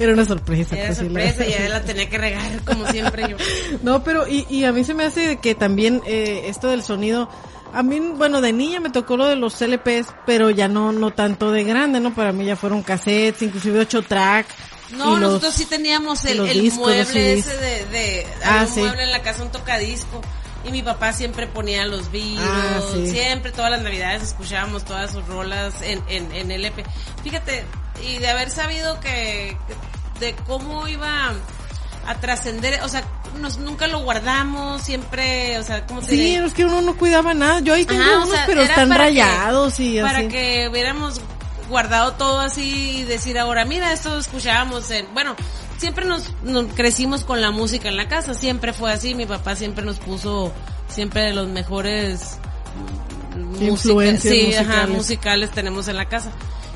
Era una sorpresa. Era sorpresa, ya la tenía que regar como siempre yo. No, pero y, y a mí se me hace que también eh, esto del sonido, a mí, bueno, de niña me tocó lo de los LPs, pero ya no no tanto de grande, ¿no? Para mí ya fueron cassettes, inclusive ocho track. No, los- nosotros sí teníamos el, discos, mueble ese de, de Ah, un sí. mueble en la casa, un tocadisco. Y mi papá siempre ponía los Beatles, Ah, sí. siempre todas las navidades escuchábamos todas sus rolas en, en, en LP. Fíjate, y de haber sabido que, de cómo iba a trascender, o sea, nos, nunca lo guardamos, siempre, o sea, ¿cómo te Sí, es que uno no cuidaba nada. Yo ahí tengo Ajá, o unos, sea, pero están para que- rayados y para así. que hubiéramos guardado todo así y decir ahora, mira, esto escuchábamos en, bueno, siempre nos, nos crecimos con la música en la casa, siempre fue así, mi papá siempre nos puso siempre de los mejores Sí, música- sí, ajá, musicales. musicales tenemos en la casa.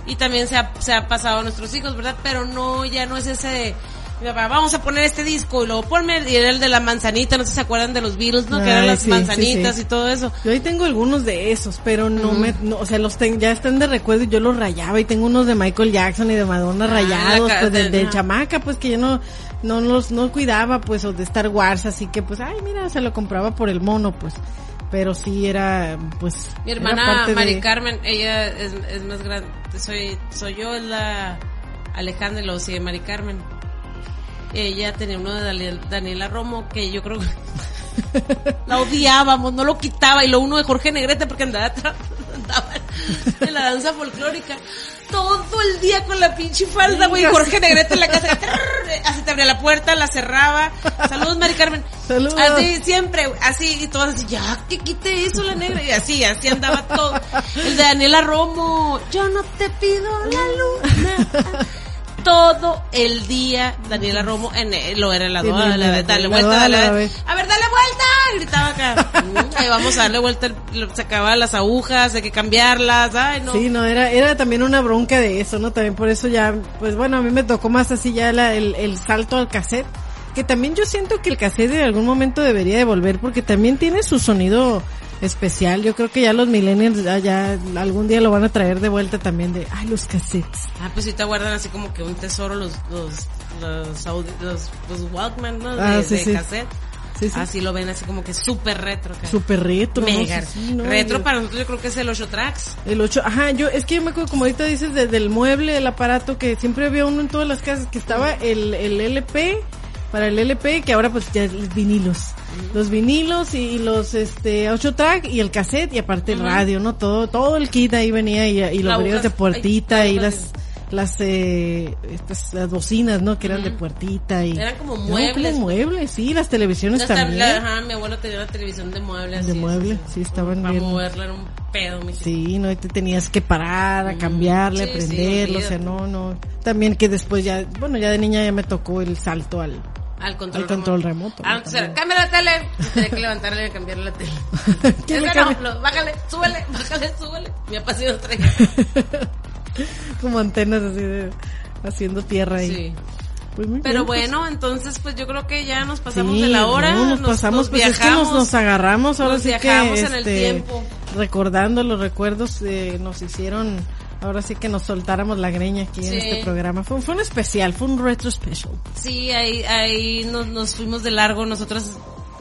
Y también se ha, se ha pasado a nuestros hijos, ¿verdad? Pero no, ya no es ese, vamos a poner este disco y luego ponme, y era el de la manzanita, no sé si se acuerdan de los Beatles, ¿no? que eran las sí, manzanitas sí. y todo eso. Yo ahí tengo algunos de esos, pero no me, no, o sea, los ten- ya están de recuerdo y yo los rayaba y tengo unos de Michael Jackson y de Madonna Ah, rayados, pues de, de ajá. chamaca, pues que yo no, no los, no cuidaba, pues, o de Star Wars, así que pues, ay, mira, se lo compraba por el mono, pues, pero sí era, pues, Mi hermana de- Mari Carmen, ella es, es más grande, soy, soy yo, es la Alejandra y Mari Carmen. Ella tenía uno de Daniel- Daniela Romo que yo creo que la odiábamos, no lo quitaba y lo uno de Jorge Negrete porque andaba, atrás, en la danza folclórica. Todo el día con la pinche falda, güey, Jorge Negrete en la casa. Así te abría la puerta, la cerraba. Saludos, Mari Carmen. Saludos. Así, siempre, así, y todas así, ya, que quite eso la negra. Y así, así andaba todo. El de Daniela Romo, yo no te pido la luna. Todo el día Daniela Romo en eh, lo era la Sí, doa, la- la- dale vuelta, dale, dale. a ver, dale vuelta, gritaba acá. Mm, vamos a darle vuelta, lo- sacaba las agujas, hay que cambiarlas, ay no. Sí, no, era, era también una bronca de eso, ¿no? También por eso ya, pues bueno, a mí me tocó más así ya la- el, el salto al cassette, que también yo siento que el cassette en algún momento debería de volver, porque también tiene su sonido especial. Yo creo que ya los millennials ya, algún día lo van a traer de vuelta también de, ay, los cassettes. Ah, pues sí te guardan así como que un tesoro los, los, los, los, los Walkman, ¿no? De, Ah, sí, de sí. cassette. Sí, sí. Así lo ven así como que súper retro. acá. Super retro. Mega. No, retro yo- para nosotros yo creo que es el 8 tracks. El 8, ajá, yo, es que yo me acuerdo, como ahorita dices, de- del mueble, el aparato, que siempre había uno en todas las casas, que estaba el, el LP, para el LP, que ahora pues ya es vinilos. Los vinilos y los, este, 8 track y el cassette y aparte el radio, ¿no? Todo, todo el kit ahí venía y, y los hojas- de puertita ay, y las, las, eh, estas, las bocinas, ¿no? Que eran de puertita y... Eran como No, muebles. como muebles, sí, las televisiones también. la- ajá, mi abuelo tenía una televisión de muebles. De así, mueble, así, sí, estaban Para bien. moverla era un pedo, mi Sí, no, y te tenías que parar, a cambiarle, sí, prenderlo, o sea, no, no. También que después ya, bueno, ya de niña ya me tocó el salto al, Al control, Al control remoto. remoto, Ah, entonces era, cambia la tele. Tenía que levantarle y cambiarle la tele. ¿Quién le Ese no, bájale, súbele, bájale, súbele. Mi papá sí lo traía. Como antenas así de haciendo tierra ahí. Sí. Pues muy Pero bien, pues. bueno, entonces pues yo creo que ya nos pasamos Sí, de la hora. no, nos, pasamos, pues es que nos, nos agarramos ahora Nos sí que viajamos en el este, tiempo. recordando los recuerdos eh, nos hicieron ahora sí que nos soltáramos la greña aquí en este programa. Fue, fue un especial, fue un retro special. Sí, ahí, ahí nos, nos fuimos de largo. Nosotras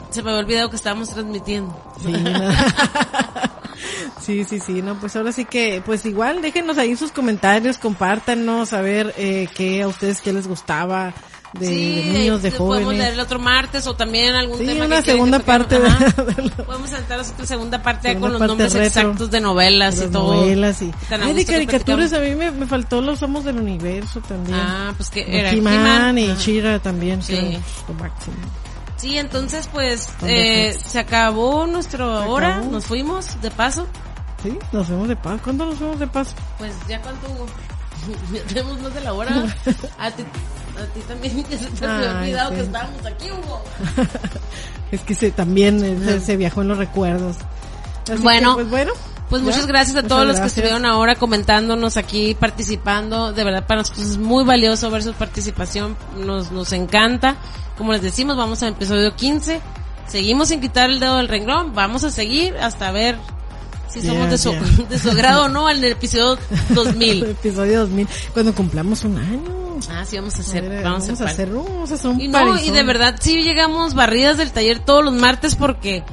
se me había olvidado que estábamos transmitiendo. Sí, no. sí, sí, sí, no, pues ahora sí que, pues igual déjenos ahí sus comentarios, compártanos, a ver eh, qué a ustedes qué les gustaba de, sí, de niños, de ahí Podemos jóvenes. leer el otro martes o también algún Sí, tema una que segunda parte de- de Podemos saltar otra segunda parte Segunda con los parte nombres retro. exactos de novelas y Las todo. novelas y... A Ay, de caricaturas a mí me, me faltó los Somos del Universo también. Ah, pues que era He-Man y Ajá. Shira también, Sí. eran lo máximo. Sí, entonces pues ¿Dónde eh, se acabó nuestra hora, acabó. nos fuimos de paso. Sí, nos vemos de paz. ¿Cuándo nos vemos de paz? Pues ya cuánto hubo. Tenemos más de la hora. A ti, también ya se te había olvidado sí. que estábamos aquí, Hugo. Es que se, también eh, se, se viajó en los recuerdos. Así Bueno, que, pues bueno. Pues ya. muchas gracias a Muchas todos los que estuvieron ahora comentándonos aquí, participando. De verdad, para nosotros es muy valioso ver su participación. Nos, nos encanta. Como les decimos, vamos al episodio 15. Seguimos sin quitar el dedo del renglón. Vamos a seguir hasta ver si somos Yeah, de, su, yeah. de su agrado o no en el episodio 2000. Episodio 2000. Cuando cumplamos un año. Ah, sí, vamos a hacer. Vamos, vamos, a hacer. vamos a hacer un Y no, y parizón. de verdad sí llegamos barridas del taller todos los martes porque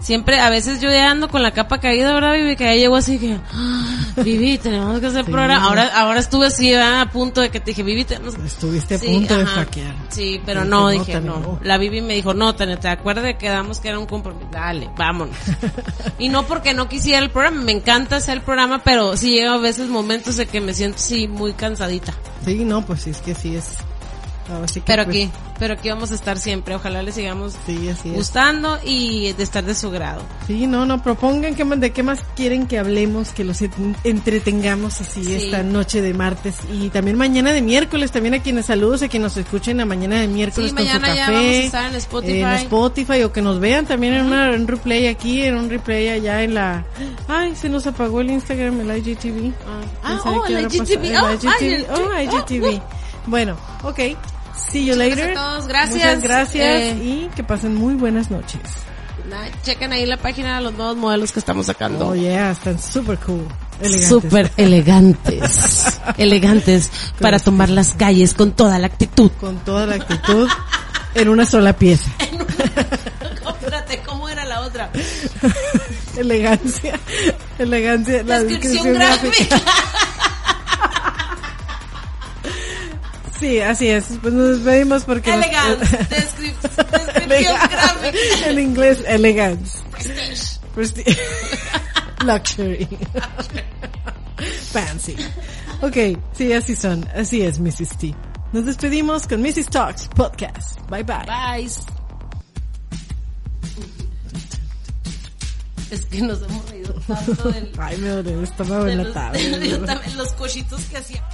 siempre, a veces yo ya ando con la capa caída, ¿verdad, Vivi? Que ya llego así que, "Ah, Vivi, tenemos que hacer Sí. programa. Ahora, ahora estuve así ¿verdad? a punto de que te dije, Vivi, tenemos que... Estuviste a Sí, punto de hackear. Sí, pero no, no, dije, no. La Vivi me dijo, no, Tania, ¿te acuerdas que quedamos que era un compromiso? Dale, vámonos. y no porque no quisiera el programa, me encanta hacer el programa, pero sí llega a veces momentos de que me siento sí muy cansadita. Sí, no, pues sí, es que sí es. Ahora sí que Pero pues, aquí, pero aquí vamos a estar siempre. Ojalá les sigamos Sí, así gustando y de estar de su grado. Sí, no, no, propongan más, de qué más quieren que hablemos, que los en- entretengamos así Sí. esta noche de martes y también mañana de miércoles, también a quienes saludos, a quienes nos escuchen a mañana de miércoles Sí, con mañana su ya café, vamos a estar en Spotify. en Spotify o que nos vean también en una, en un replay aquí, en un replay allá en la, ay, se nos apagó el Instagram, el IGTV. Ah, ¿Quién sabe oh, el IGTV. Oh, El IGTV. el- Oh, IGTV. Bueno, ok. See you Muchas later. gracias a todos, gracias. Muchas gracias Eh, y que pasen muy buenas noches. Nah, chequen ahí la página de los nuevos modelos que estamos sacando. Oh yeah, están super cool. Elegantes. Súper elegantes. elegantes para tomar las calles con toda la actitud. Con toda la actitud en una sola pieza. Espérate, ¿cómo era la otra? Elegancia. Elegancia. La Descripción gráfica. Sí, así es. Pues nos despedimos porque... Elegance. Descrip- Descripción gráfica. en inglés, elegance. Presti- Luxury. Fancy. Ok, sí, así son. Así es, Mrs. T. Nos despedimos con Mrs. Talks Podcast. Bye bye. Bye. Es que nos hemos reído tanto del, Ay, me duele el estómago en la los, los- los cochitos que hacía.